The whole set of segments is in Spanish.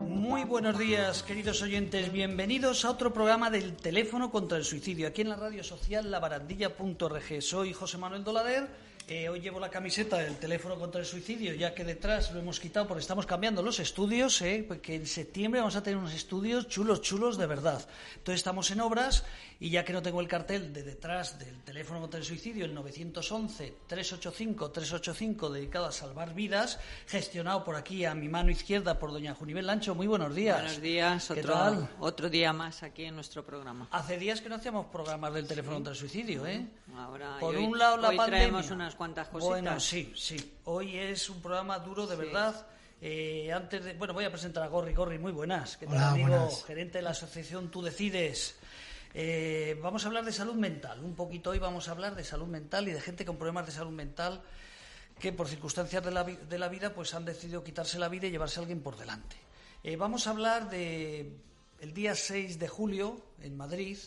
Muy buenos días, queridos oyentes. Bienvenidos a otro programa del teléfono contra el suicidio, aquí en la radio social labarandilla.org. Soy José Manuel Dolader eh, hoy llevo la camiseta del teléfono contra el suicidio, ya que detrás lo hemos quitado porque estamos cambiando los estudios, eh, porque en septiembre vamos a tener unos estudios chulos, chulos de verdad. Entonces estamos en obras y ya que no tengo el cartel de detrás del teléfono contra el suicidio, el 911-385-385, dedicado a salvar vidas, gestionado por aquí a mi mano izquierda por doña Junivel Lancho. Muy buenos días. Buenos días, otro, otro día más aquí en nuestro programa. Hace días que no hacíamos programas del teléfono contra el suicidio, ¿eh? Ahora, por hoy, un lado la hoy pandemia. traemos unas cuantas cositas. Bueno, sí, sí. Hoy es un programa duro de verdad. Eh, antes de, bueno, voy a presentar a Gorri. Gorri, muy buenas. ¿Qué tal, Hola, amigo? buenas. Gerente de la asociación Tú Decides. Eh, vamos a hablar de salud mental. Un poquito hoy vamos a hablar de salud mental y de gente con problemas de salud mental que por circunstancias de la, vi- de la vida pues han decidido quitarse la vida y llevarse a alguien por delante. Eh, vamos a hablar de el día 6 de julio en Madrid.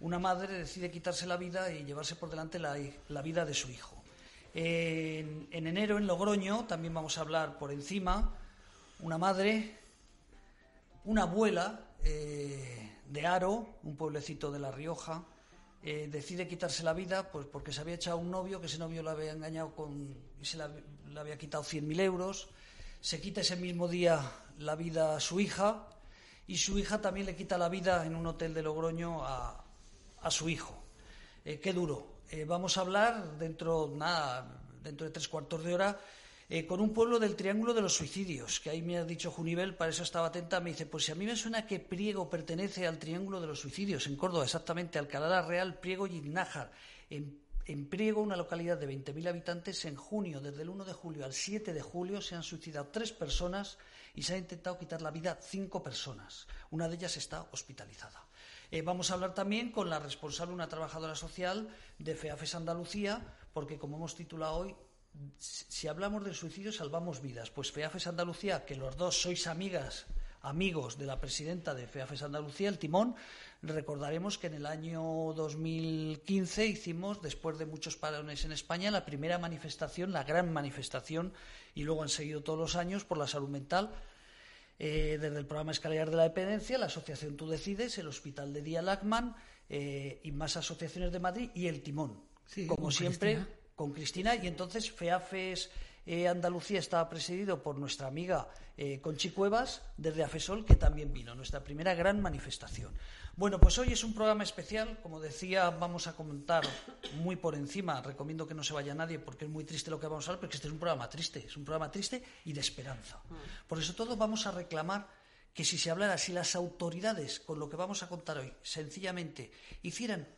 Una madre decide quitarse la vida y llevarse por delante la, la vida de su hijo. En, en enero en Logroño también vamos a hablar por encima. Una madre una abuela eh, de Aro, un pueblecito de La Rioja, eh, decide quitarse la vida pues porque se había echado un novio, que ese novio la había engañado con, y se le había quitado 100.000 euros. Se quita ese mismo día la vida a su hija y su hija también le quita la vida en un hotel de Logroño a, a su hijo. Eh, qué duro. Eh, vamos a hablar dentro, nada, dentro de tres cuartos de hora eh, con un pueblo del Triángulo de los Suicidios, que ahí me ha dicho Junivel, para eso estaba atenta, me dice, pues si a mí me suena que Priego pertenece al Triángulo de los Suicidios, en Córdoba, exactamente, Alcalá la Real, Priego y Nájar. En, en Priego, una localidad de 20.000 habitantes, en junio, desde el 1 de julio al 7 de julio, se han suicidado tres personas y se ha intentado quitar la vida cinco personas. Una de ellas está hospitalizada. Eh, vamos a hablar también con la responsable, una trabajadora social de FEAFES Andalucía, porque como hemos titulado hoy, si hablamos del suicidio salvamos vidas. Pues FEAFES Andalucía, que los dos sois amigas, amigos de la presidenta de FEAFES Andalucía, el timón, recordaremos que en el año 2015 hicimos, después de muchos parones en España, la primera manifestación, la gran manifestación, y luego han seguido todos los años por la salud mental, eh, desde el programa Escaleras de la Dependencia, la Asociación Tú Decides, el Hospital de Día Lacman eh, y más asociaciones de Madrid y el Timón. Sí, Como con siempre, Cristina. con Cristina. Y entonces FEAFES eh, Andalucía estaba presidido por nuestra amiga eh, Conchi Cuevas, desde AFESOL, que también vino, nuestra primera gran manifestación. Bueno, pues hoy es un programa especial. Como decía, vamos a comentar muy por encima. Recomiendo que no se vaya nadie porque es muy triste lo que vamos a hablar, porque este es un programa triste. Es un programa triste y de esperanza. Por eso todo vamos a reclamar que si se hablara, si las autoridades, con lo que vamos a contar hoy, sencillamente hicieran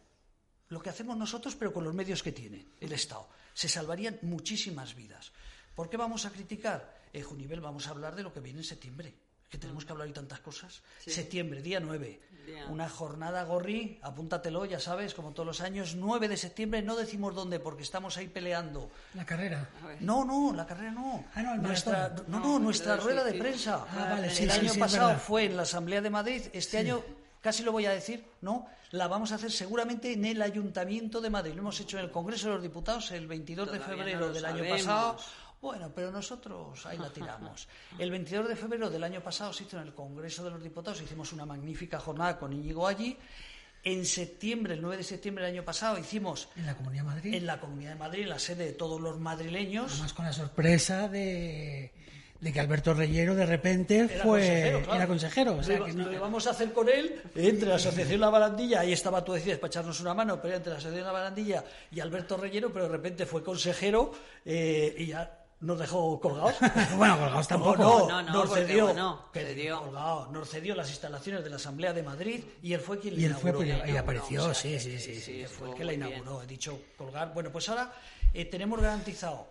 lo que hacemos nosotros, pero con los medios que tiene el Estado. Se salvarían muchísimas vidas. ¿Por qué vamos a criticar? Eh, Junivel, vamos a hablar de lo que viene en septiembre. Es que tenemos que hablar hoy tantas cosas. Sí. Septiembre, día 9. Día. Una jornada gorri, apúntatelo, ya sabes, como todos los años. 9 de septiembre, no decimos dónde, porque estamos ahí peleando. La carrera. No, no, la carrera no. Ah, no, el nuestra, no, No, nuestra rueda de prensa. Ah, vale, sí, el sí, año pasado fue en la Asamblea de Madrid. Este año, casi lo voy a decir, ¿no? La vamos a hacer seguramente en el Ayuntamiento de Madrid. Lo hemos hecho en el Congreso de los Diputados el 22 de Todavía febrero del año pasado. Bueno, pero nosotros ahí la tiramos. El 22 de febrero del año pasado se hizo en el Congreso de los Diputados, hicimos una magnífica jornada con Íñigo allí. En septiembre, el 9 de septiembre del año pasado, hicimos En la Comunidad de Madrid. en la Comunidad de Madrid, la sede de todos los madrileños. Además con la sorpresa de, de que Alberto Reyero de repente Era fue consejero, claro. era consejero. O sea, lo, que iba- no- lo íbamos a hacer con él entre la Asociación La Barandilla, ahí estaba tú decías para echarnos una mano, pero entre la Asociación La Barandilla y Alberto Reyero, pero de repente fue consejero eh, y ya nos dejó colgados. bueno, colgados tampoco. No, No, no, nos cedió, bueno, que cedió. colgado, nos cedió las instalaciones de la Asamblea de Madrid y él fue quien Y él fue, inauguró. pues, y Inauguró, apareció, o sea, sí, que- sí, sí, sí. fue el que la muy bien. inauguró, he dicho colgar. Bueno, pues ahora eh, tenemos garantizado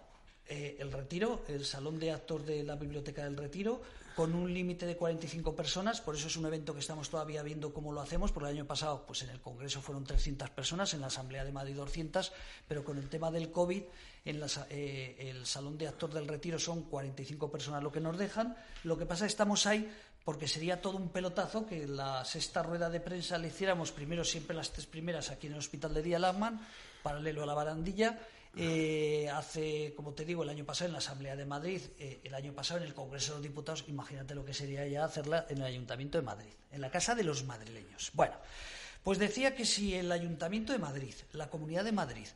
eh, el retiro, el salón de actos de la Biblioteca del Retiro, con un límite de 45 personas, por eso es un evento que estamos todavía viendo cómo lo hacemos, porque el año pasado pues en el Congreso fueron 300 personas, en la Asamblea de Madrid 200, pero con el tema del COVID, en la eh, el salón de actos del Retiro son 45 personas lo que nos dejan, lo que pasa es que estamos ahí porque sería todo un pelotazo que la sexta rueda de prensa le hiciéramos primero siempre las tres primeras aquí en el hospital de Día Lagman, paralelo a la barandilla. Eh, hace, como te digo, el año pasado en la Asamblea de Madrid, eh, el año pasado en el Congreso de los Diputados, imagínate lo que sería ya hacerla en el Ayuntamiento de Madrid, en la Casa de los Madrileños. Bueno, pues decía que si el Ayuntamiento de Madrid, la Comunidad de Madrid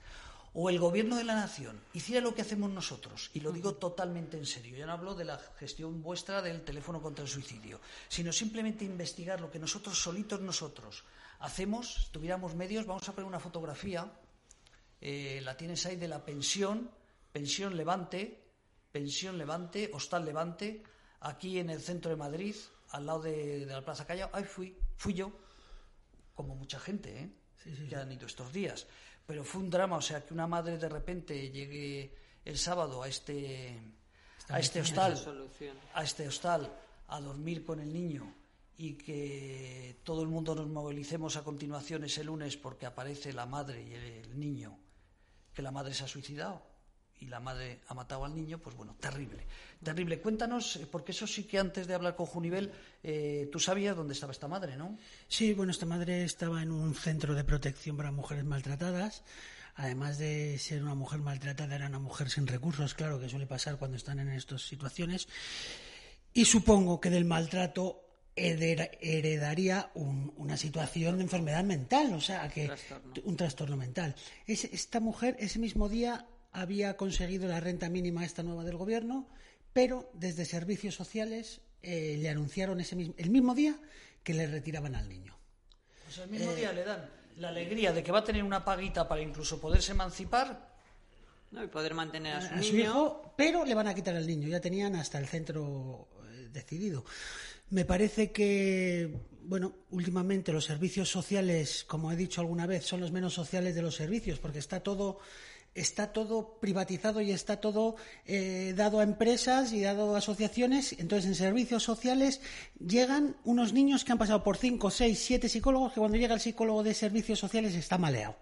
o el gobierno de la nación hiciera lo que hacemos nosotros, y lo digo totalmente en serio, ya no hablo de la gestión vuestra del teléfono contra el suicidio, sino simplemente investigar lo que nosotros solitos nosotros hacemos, tuviéramos medios, vamos a poner una fotografía, eh, la tienes ahí de la pensión, pensión Levante, pensión Levante, hostal Levante, aquí en el centro de Madrid, al lado de, la Plaza Callao, ahí fui, fui yo, como mucha gente, ¿eh? que han ido estos días. Pero fue un drama, o sea, que una madre de repente llegue el sábado a este a este hostal, a este hostal a dormir con el niño y que todo el mundo nos movilicemos a continuación ese lunes porque aparece la madre y el niño, que la madre se ha suicidado y la madre ha matado al niño, pues bueno, terrible. Terrible. Cuéntanos, eh, porque eso sí que antes de hablar con Junivel, eh, tú sabías dónde estaba esta madre, ¿no? Sí, bueno, esta madre estaba en un centro de protección para mujeres maltratadas. Además de ser una mujer maltratada, era una mujer sin recursos, claro, que suele pasar cuando están en estas situaciones. Y supongo que del maltrato heredaría una situación de enfermedad mental, o sea, que un trastorno mental. esta mujer ese mismo día había conseguido la renta mínima esta nueva del gobierno, pero desde servicios sociales eh, le anunciaron ese mismo, el mismo día que le retiraban al niño. O sea, el mismo día le dan la alegría de que va a tener una paguita para incluso poderse emancipar. y poder mantener a su, hijo, pero le van a quitar al niño. Ya tenían hasta el centro eh, decidido. Me parece que, bueno, últimamente los servicios sociales, como he dicho alguna vez, son los menos sociales de los servicios, porque está todo está todo privatizado y está todo eh, dado a empresas y dado a asociaciones. Entonces, en servicios sociales llegan unos niños que han pasado por cinco, seis, siete psicólogos que cuando llega el psicólogo de servicios sociales está maleado.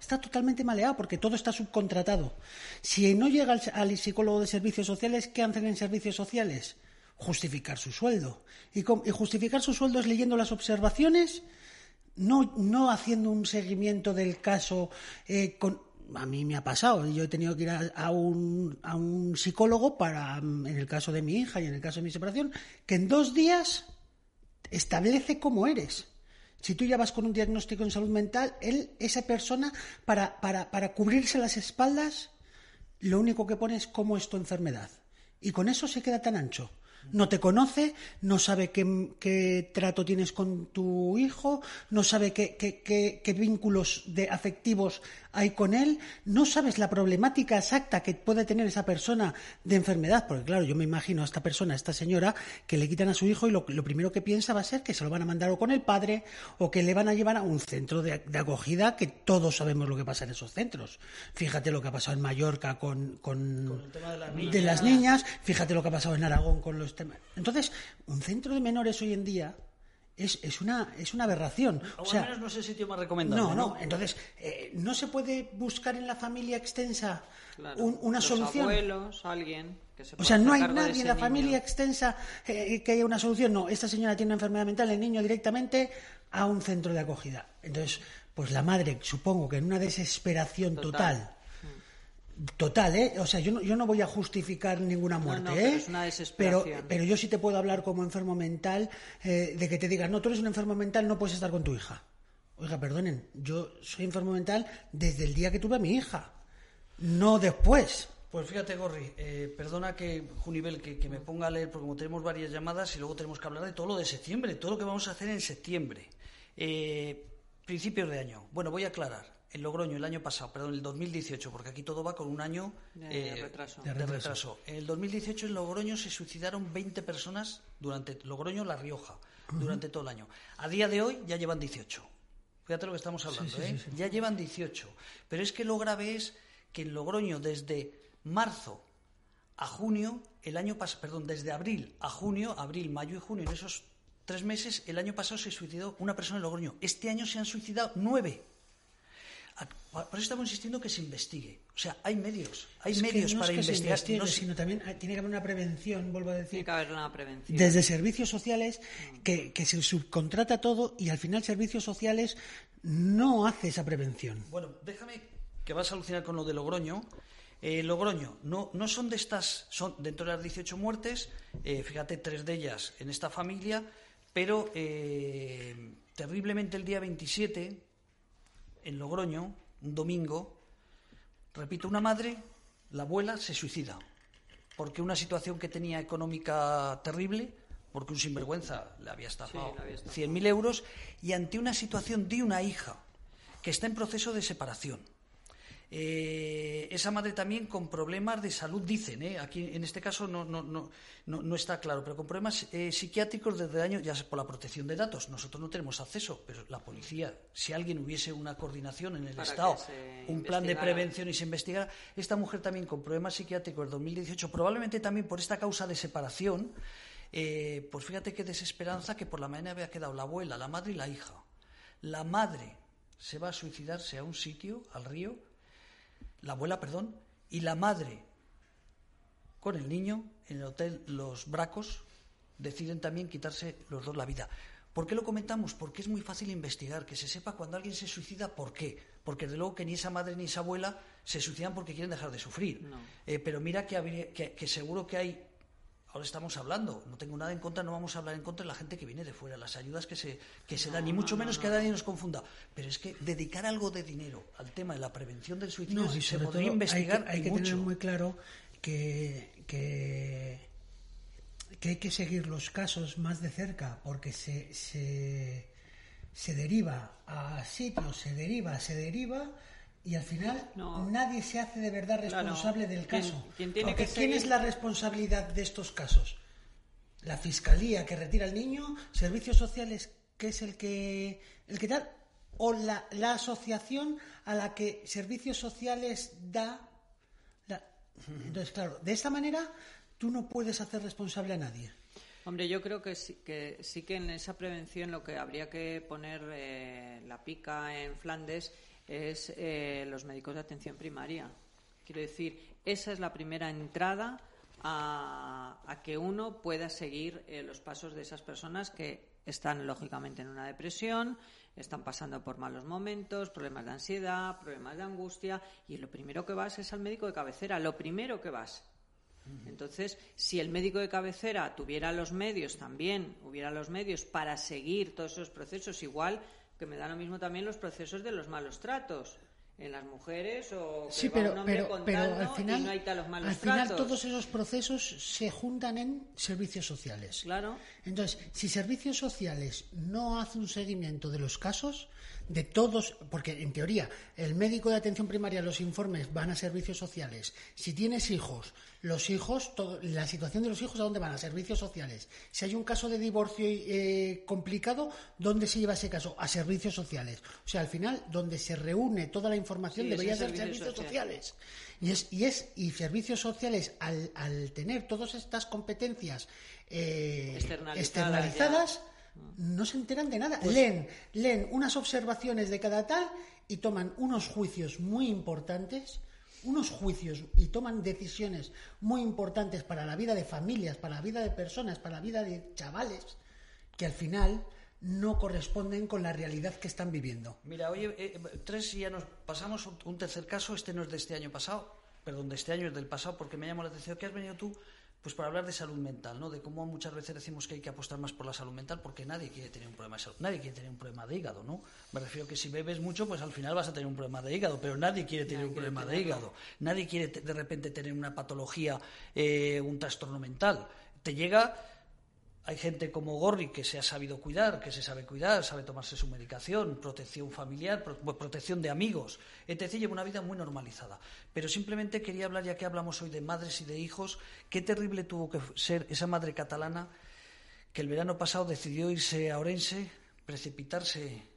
Está totalmente maleado porque todo está subcontratado. Si no llega al, psicólogo de servicios sociales, ¿qué hacen en servicios sociales? Justificar su sueldo. Y, justificar su sueldo es leyendo las observaciones, no, no haciendo un seguimiento del caso eh, con, a mí me ha pasado. Yo he tenido que ir a, un, a, un, psicólogo para, en el caso de mi hija y en el caso de mi separación, que en dos días establece cómo eres. Si tú ya vas con un diagnóstico en salud mental, él, esa persona, para, para, para cubrirse las espaldas, lo único que pone es cómo es tu enfermedad. Y con eso se queda tan ancho no te conoce, no sabe qué, trato tienes con tu hijo, no sabe qué, qué, vínculos de afectivos hay con él, no sabes la problemática exacta que puede tener esa persona de enfermedad, porque claro, yo me imagino a esta persona, a esta señora, que le quitan a su hijo y lo, primero que piensa va a ser que se lo van a mandar o con el padre o que le van a llevar a un centro de, acogida que todos sabemos lo que pasa en esos centros. Fíjate lo que ha pasado en Mallorca con, el tema de, de las niñas, fíjate lo que ha pasado en Aragón con los temas. Entonces, un centro de menores hoy en día es, es, una, es una aberración. O, sea, menos no es el sitio más recomendable. No, no. Entonces, eh, no se puede buscar en la familia extensa una solución. abuelos, alguien. Que se o sea, no hay nadie en la familia extensa eh, que haya una solución. No, esta señora tiene una enfermedad mental, el niño directamente a un centro de acogida. Entonces, pues la madre, supongo que en una desesperación total Total, ¿eh? O sea, yo no, yo no voy a justificar ninguna muerte, ¿eh? Pero, pero, yo sí te puedo hablar como enfermo mental eh, de que te digan, no, tú eres un enfermo mental, no puedes estar con tu hija. Oiga, perdonen, yo soy enfermo mental desde el día que tuve a mi hija, no después. Pues fíjate, Gorri, eh, perdona que, Junivel, que, que, me ponga a leer, porque como tenemos varias llamadas y luego tenemos que hablar de todo lo de septiembre, todo lo que vamos a hacer en septiembre. Eh, principios de año. Bueno, voy a aclarar en Logroño el año pasado, perdón, el 2018, porque aquí todo va con un año de, eh, retraso. En el 2018 en Logroño se suicidaron 20 personas durante Logroño, La Rioja, durante todo el año. A día de hoy ya llevan 18. Fíjate lo que estamos hablando, ¿eh? ya llevan 18. Pero es que lo grave es que en Logroño desde marzo a junio, el año pasado, perdón, desde abril a junio, abril, mayo y junio, en esos tres meses, el año pasado se suicidó una persona en Logroño. Este año se han suicidado nueve. Por eso estamos insistiendo que se investigue. O sea, hay medios, hay medios para investigar. no sino también tiene que haber una prevención, vuelvo a decir. Tiene que haber una prevención. Desde servicios sociales, que, que se subcontrata todo y al final servicios sociales no hace esa prevención. Bueno, déjame que vas a alucinar con lo de Logroño. Eh, Logroño, no, no son de estas, son dentro de las 18 muertes, eh, fíjate, tres de ellas en esta familia, pero eh, terriblemente el día 27, en Logroño, un domingo, repito, una madre, la abuela, se suicida, porque una situación que tenía económica terrible, porque un sinvergüenza le había estafado, 100.000 euros, y ante una situación de una hija que está en proceso de separación eh, esa madre también con problemas de salud, dicen, ¿eh? aquí en este caso no, no, no, no, está claro, pero con problemas eh, psiquiátricos desde años, ya por la protección de datos. Nosotros no tenemos acceso, pero la policía, si alguien hubiese una coordinación en el Estado, un plan de prevención y se investigara, esta mujer también con problemas psiquiátricos en 2018, probablemente también por esta causa de separación, pues fíjate qué desesperanza que por la mañana había quedado la abuela, la madre y la hija. La madre se va a suicidarse a un sitio, al río, la abuela, perdón, y la madre con el niño en el hotel Los Bracos deciden también quitarse los dos la vida. ¿Por qué lo comentamos? Porque es muy fácil investigar, que se sepa cuando alguien se suicida por qué. Porque de luego que ni esa madre ni esa abuela se suicidan porque quieren dejar de sufrir. Eh, pero mira que, que seguro que hay ahora estamos hablando, no tengo nada en contra, no vamos a hablar en contra de la gente que viene de fuera, las ayudas que se, que se dan, ni mucho menos que nadie nos confunda. Pero es que dedicar algo de dinero al tema de la prevención del suicidio se podría investigar. Hay que, tener muy claro que, que, hay que seguir los casos más de cerca, porque se, se, se deriva a sitios, se deriva, se deriva y al final nadie se hace de verdad responsable del caso. ¿Quién, ¿quién es la responsabilidad de estos casos? La fiscalía que retira al niño, servicios sociales que es el que el que tal o la, asociación a la que servicios sociales da. Entonces, claro, de esta manera tú no puedes hacer responsable a nadie. Hombre, yo creo que sí, que sí que en esa prevención lo que habría que poner eh, la pica en Flandes es eh, los médicos de atención primaria. Quiero decir, esa es la primera entrada a, que uno pueda seguir eh, los pasos de esas personas que están lógicamente en una depresión, están pasando por malos momentos, problemas de ansiedad, problemas de angustia, y lo primero que vas es al médico de cabecera, lo primero que vas. Entonces, si el médico de cabecera tuviera los medios también, hubiera los medios para seguir todos esos procesos, igual que me da lo mismo también los procesos de los malos tratos en las mujeres o que sí, pero, pero, al final, no hay malos al final todos esos procesos se juntan en servicios sociales. Claro. Entonces, si servicios sociales no hace un seguimiento de los casos, de todos, porque en teoría el médico de atención primaria, los informes van a servicios sociales. Si tienes hijos, los hijos, la situación de los hijos, ¿a dónde van? A servicios sociales. Si hay un caso de divorcio eh, complicado, ¿dónde se lleva ese caso? A servicios sociales. O sea, al final, donde se reúne toda la información debería ser servicios, sociales. Y es, y es, y servicios sociales, al, al tener todas estas competencias eh, externalizadas no se enteran de nada. Pues leen, leen unas observaciones de cada tal y toman unos juicios muy importantes, unos juicios y toman decisiones muy importantes para la vida de familias, para la vida de personas, para la vida de chavales, que al final no corresponden con la realidad que están viviendo. Mira, oye, eh, tres ya nos pasamos un tercer caso, este no es de este año pasado, perdón, de este año es del pasado, porque me llamó la atención que has venido tú pues para hablar de salud mental, ¿no? De cómo muchas veces decimos que hay que apostar más por la salud mental porque nadie quiere tener un problema de salud, nadie quiere tener un problema de hígado, ¿no? Me refiero que si bebes mucho, pues al final vas a tener un problema de hígado, pero nadie quiere tener un problema de hígado, nadie quiere de repente tener una patología, eh, un trastorno mental. Te llega hay gente como Gorri que se ha sabido cuidar, que se sabe cuidar, sabe tomarse su medicación, protección familiar, protección de amigos, etc. Lleva una vida muy normalizada. Pero simplemente quería hablar, ya que hablamos hoy de madres y de hijos, qué terrible tuvo que ser esa madre catalana que el verano pasado decidió irse a Orense, precipitarse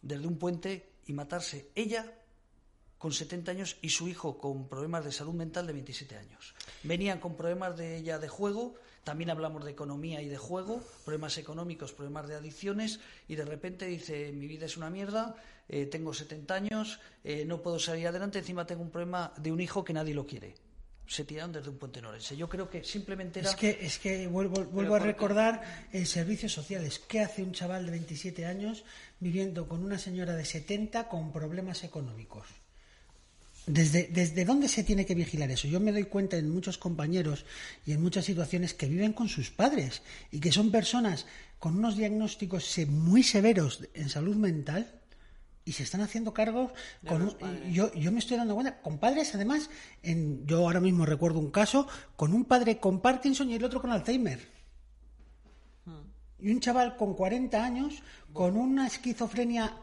desde un puente y matarse. Ella con 70 años y su hijo con problemas de salud mental de 27 años. Venían con problemas de ella de juego también hablamos de economía y de juego, problemas económicos, problemas de adicciones, y de repente dice, mi vida es una mierda, eh, tengo 70 años, eh, no puedo salir adelante, encima tengo un problema de un hijo que nadie lo quiere. Se tiraron desde un puente norense. Yo creo que simplemente era... Es que, es que vuelvo, vuelvo a recordar en servicios sociales. ¿Qué hace un chaval de 27 años viviendo con una señora de 70 con problemas económicos? ¿Desde, ¿Desde dónde se tiene que vigilar eso? Yo me doy cuenta en muchos compañeros y en muchas situaciones que viven con sus padres y que son personas con unos diagnósticos muy severos en salud mental y se están haciendo cargos con yo, yo me estoy dando cuenta con padres además en, yo ahora mismo recuerdo un caso con un padre con Parkinson y el otro con Alzheimer hmm. y un chaval con 40 años con una esquizofrenia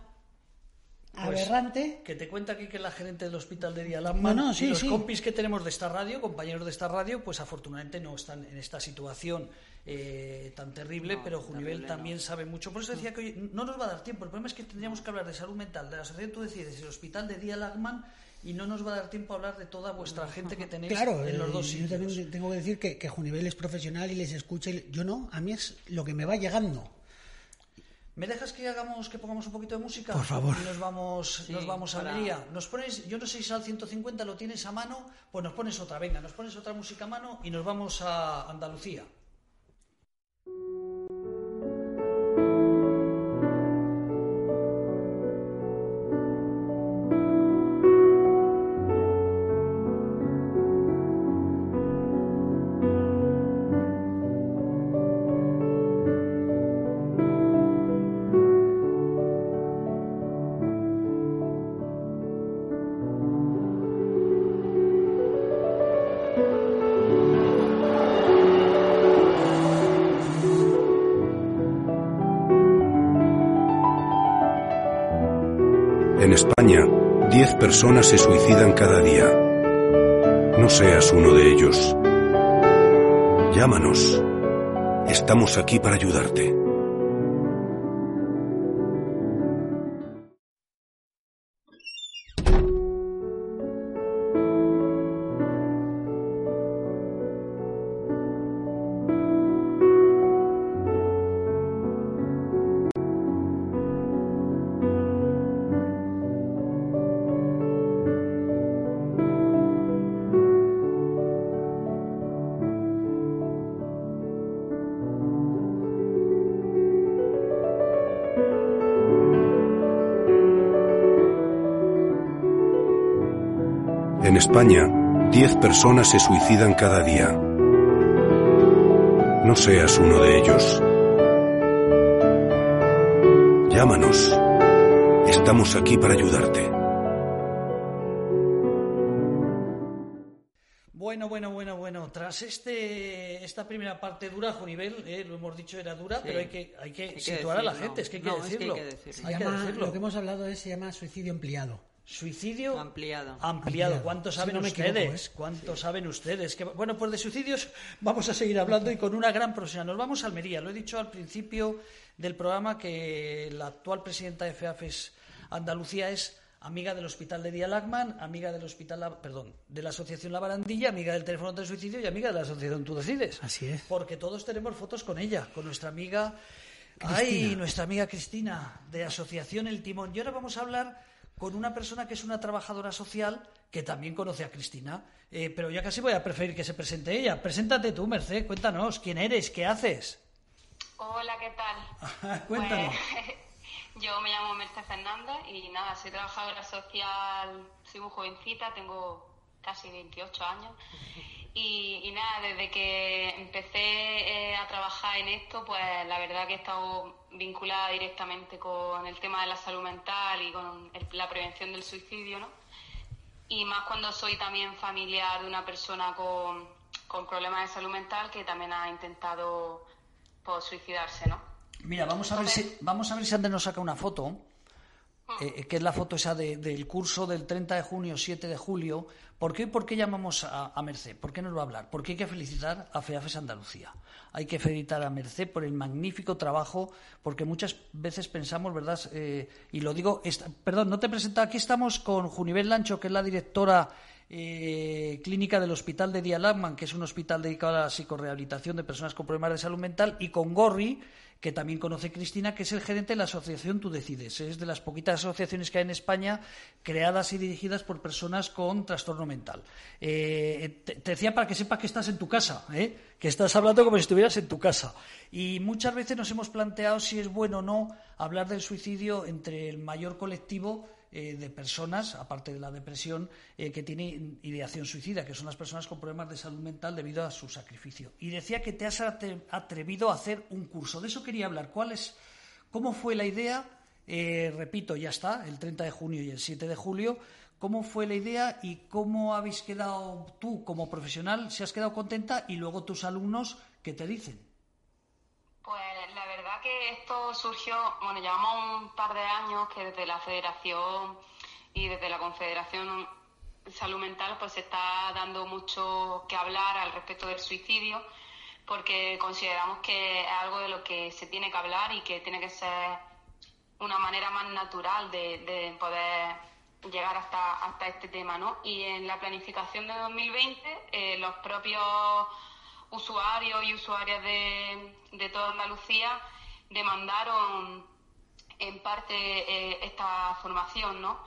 pues, aberrante. Que te cuenta aquí que la gerente del hospital de Dialama no, y los compis que tenemos de esta radio, compañeros de esta radio, pues afortunadamente no están en esta situación eh, tan terrible, pero Junivel también sabe mucho. Por eso decía que hoy no nos va a dar tiempo. El problema es que tendríamos que hablar de salud mental, de la asociación Tú Decides, el hospital de Dialagman y no nos va a dar tiempo a hablar de toda vuestra gente que tenéis en los dos sitios. Yo también tengo que decir que, que Junivel es profesional y les escucha. Yo no, a mí es lo que me va llegando. ¿Me dejas que hagamos, que pongamos un poquito de música? Por favor. Y nos vamos, nos vamos a Almería. Nos pones, yo no sé si al 150 lo tienes a mano, pues nos pones otra, venga, nos pones otra música a mano y nos vamos a Andalucía. España, 10 personas se suicidan cada día. No seas uno de ellos. Llámanos. Estamos aquí para ayudarte. España, 10 personas se suicidan cada día. No seas uno de ellos. Llámanos. Estamos aquí para ayudarte. Bueno, bueno, bueno, bueno. Tras este, esta primera parte dura, Junivel, eh, lo hemos dicho, era dura, pero hay que, hay que, situar a la gente, es que hay que decirlo. Lo que hemos hablado es, se llama suicidio ampliado. Suicidio ampliado. Ampliado. ¿Cuánto saben ustedes? ¿eh? ¿Cuánto saben ustedes? Que, bueno, pues de suicidios vamos a seguir hablando y con una gran profesional. Nos vamos a Almería. Lo he dicho al principio del programa que la actual presidenta de FEAFES Andalucía es amiga del Hospital de Dialagman, amiga del Hospital, perdón, de la Asociación La Barandilla, amiga del teléfono del suicidio y amiga de la Asociación Tú Decides. Así es. Porque todos tenemos fotos con ella, con nuestra amiga, ay, nuestra amiga Cristina de Asociación El Timón. Y ahora vamos a hablar con una persona que es una trabajadora social que también conoce a Cristina. Eh, pero ya casi voy a preferir que se presente ella. Preséntate tú, Merced, cuéntanos, ¿quién eres? ¿Qué haces? Hola, ¿qué tal? cuéntanos. Pues, yo me llamo Merced Fernández y nada, soy trabajadora social, soy muy jovencita, tengo casi 28 años y, nada, desde que empecé eh, a trabajar en esto, pues la verdad que he estado vinculada directamente con el tema de la salud mental y con la prevención del suicidio, ¿no? Y más cuando soy también familiar de una persona con, problemas de salud mental que también ha intentado pues, suicidarse, ¿no? Mira, vamos a ver si, vamos a ver si Ander nos saca una foto eh, eh, que es la foto esa del curso del 30 de junio, 7 de julio. ¿Por qué, por qué llamamos a, Merced? ¿Por qué nos va a hablar? Porque hay que felicitar a FEAFES Andalucía. Hay que felicitar a Merced por el magnífico trabajo, porque muchas veces pensamos, ¿verdad? Eh, y lo digo, perdón, no te presento, aquí estamos con Junivel Lancho, que es la directora eh, clínica del Hospital de Dialagman, que es un hospital dedicado a la psicorehabilitación de personas con problemas de salud mental, y con Gorri, que también conoce Cristina, que es el gerente de la asociación Tú Decides. Es de las poquitas asociaciones que hay en España creadas y dirigidas por personas con trastorno mental. Eh, te, decía para que sepas que estás en tu casa, ¿eh? que estás hablando como si estuvieras en tu casa. Y muchas veces nos hemos planteado si es bueno o no hablar del suicidio entre el mayor colectivo eh, de personas, aparte de la depresión, eh, que tiene ideación suicida, que son las personas con problemas de salud mental debido a su sacrificio. Y decía que te has atrevido a hacer un curso. De eso quería hablar. ¿Cuál es, ¿Cómo fue la idea? Eh, repito, ya está, el 30 de junio y el 7 de julio. ¿Cómo fue la idea y cómo habéis quedado tú como profesional? ¿Si has quedado contenta? Y luego tus alumnos, ¿qué te dicen? Pues la verdad que esto surgió, bueno, llevamos un par de años que desde la Federación y desde la Confederación Salud Mental pues se está dando mucho que hablar al respecto del suicidio porque consideramos que es algo de lo que se tiene que hablar y que tiene que ser una manera más natural de, poder llegar hasta, hasta este tema, ¿no? Y en la planificación de 2020 eh, los propios usuarios y usuarias de, de toda Andalucía demandaron en parte eh, esta formación, ¿no?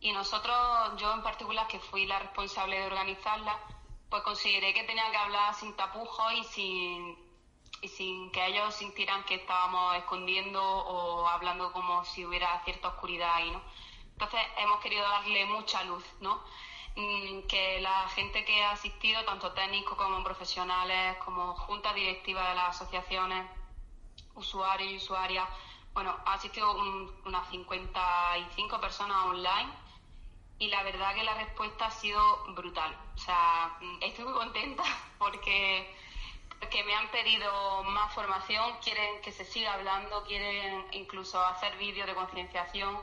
Y nosotros, yo en particular, que fui la responsable de organizarla, pues consideré que tenía que hablar sin tapujos y sin, y sin que ellos sintieran que estábamos escondiendo o hablando como si hubiera cierta oscuridad ahí, ¿no? Entonces hemos querido darle mucha luz, ¿no? Que la gente que ha asistido, tanto técnicos como profesionales, como junta directiva de las asociaciones, usuarios y usuarias, bueno, ha asistido unas 55 personas online y la verdad que la respuesta ha sido brutal. O sea, estoy muy contenta porque, porque me han pedido más formación, quieren que se siga hablando, quieren incluso hacer vídeos de concienciación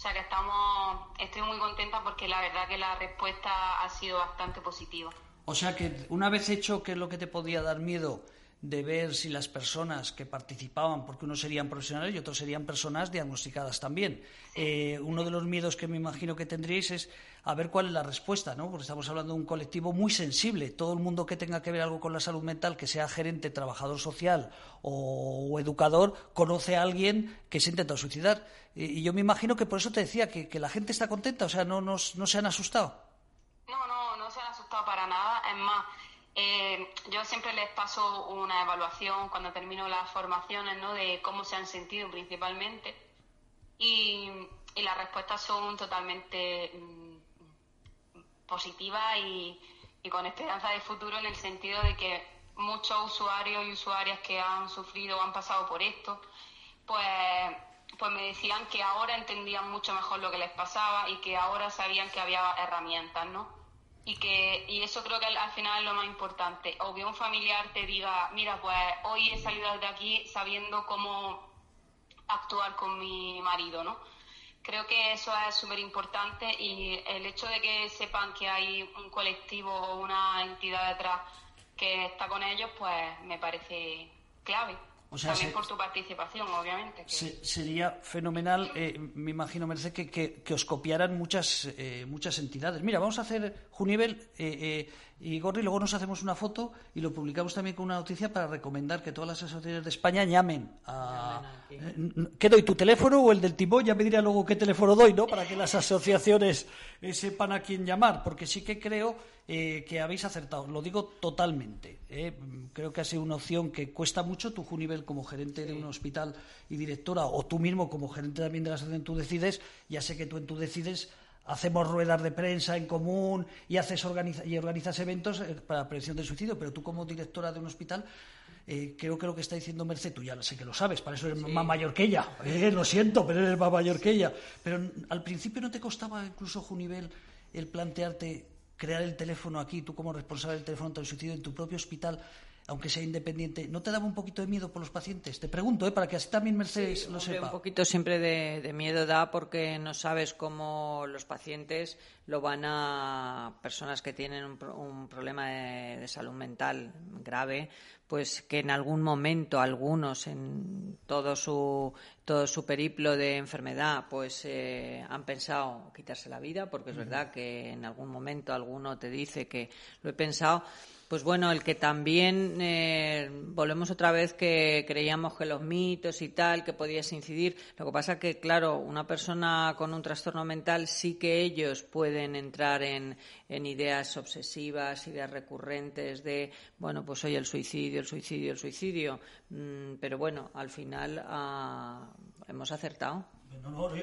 o sea que estamos, estoy muy contenta porque la verdad que la respuesta ha sido bastante positiva. O sea que una vez hecho que es lo que te podía dar miedo de ver si las personas que participaban, porque unos serían profesionales y otros serían personas diagnosticadas también. Eh, uno de los miedos que me imagino que tendríais es a ver cuál es la respuesta, ¿no? Porque estamos hablando de un colectivo muy sensible. Todo el mundo que tenga que ver algo con la salud mental, que sea gerente, trabajador social o, educador, conoce a alguien que se intenta suicidar. Y, yo me imagino que por eso te decía que, la gente está contenta, o sea, no, no, no se han asustado. No, no, no se han asustado para nada. Es más, eh, yo siempre les paso una evaluación cuando termino las formaciones, ¿no? De cómo se han sentido principalmente. Y, las respuestas son totalmente mm, positiva y, con esperanza de futuro en el sentido de que muchos usuarios y usuarias que han sufrido o han pasado por esto, pues, pues me decían que ahora entendían mucho mejor lo que les pasaba y que ahora sabían que había herramientas, ¿no? Y que y eso creo que al final es lo más importante. O que un familiar te diga, mira, pues hoy he salido de aquí sabiendo cómo actuar con mi marido, ¿no? Creo que eso es súper importante y el hecho de que sepan que hay un colectivo o una entidad detrás que está con ellos, pues me parece clave. También por tu participación, obviamente. sería fenomenal, eh, me imagino, Merced, que, que, os copiaran muchas, eh, muchas entidades. Mira, vamos a hacer, Junivel, eh, y Gorri, luego nos hacemos una foto y lo publicamos también con una noticia para recomendar que todas las asociaciones de España llamen a... Eh, ¿Qué doy, tu teléfono o el del timón? Ya me dirá luego qué teléfono doy, ¿no? Para que las asociaciones eh, sepan a quién llamar, porque sí que creo eh, que habéis acertado, lo digo totalmente. Creo que ha sido una opción que cuesta mucho, tú, Junivel, como gerente de un hospital y directora, o tú mismo como gerente también de la asociación Tú Decides, ya sé que tú en Tú Decides hacemos ruedas de prensa en común y haces y organizas eventos eh, para prevención del suicidio, pero tú como directora de un hospital eh, creo que lo que está diciendo Merced, tú ya sé que lo sabes, para eso eres más mayor que ella, eh, lo siento, pero eres más mayor que ella. Pero al principio no te costaba incluso, Junivel, el plantearte crear el teléfono aquí, tú como responsable del teléfono del suicidio en tu propio hospital, aunque sea independiente, ¿no te daba un poquito de miedo por los pacientes? Te pregunto, ¿eh? para que así también Mercedes lo sepa. Un poquito siempre de, miedo da porque no sabes cómo los pacientes lo van a personas que tienen un, problema de, salud mental grave, pues que en algún momento algunos en todo su todo su periplo de enfermedad pues eh, han pensado quitarse la vida porque es verdad que en algún momento alguno te dice que lo he pensado pues bueno, el que también eh, volvemos otra vez que creíamos que los mitos y tal, que podías incidir. Lo que pasa que, claro, una persona con un trastorno mental sí que ellos pueden entrar en, ideas obsesivas, ideas recurrentes de, bueno, pues oye, el suicidio, el suicidio, el suicidio. Mm, pero bueno, al final ah, hemos acertado.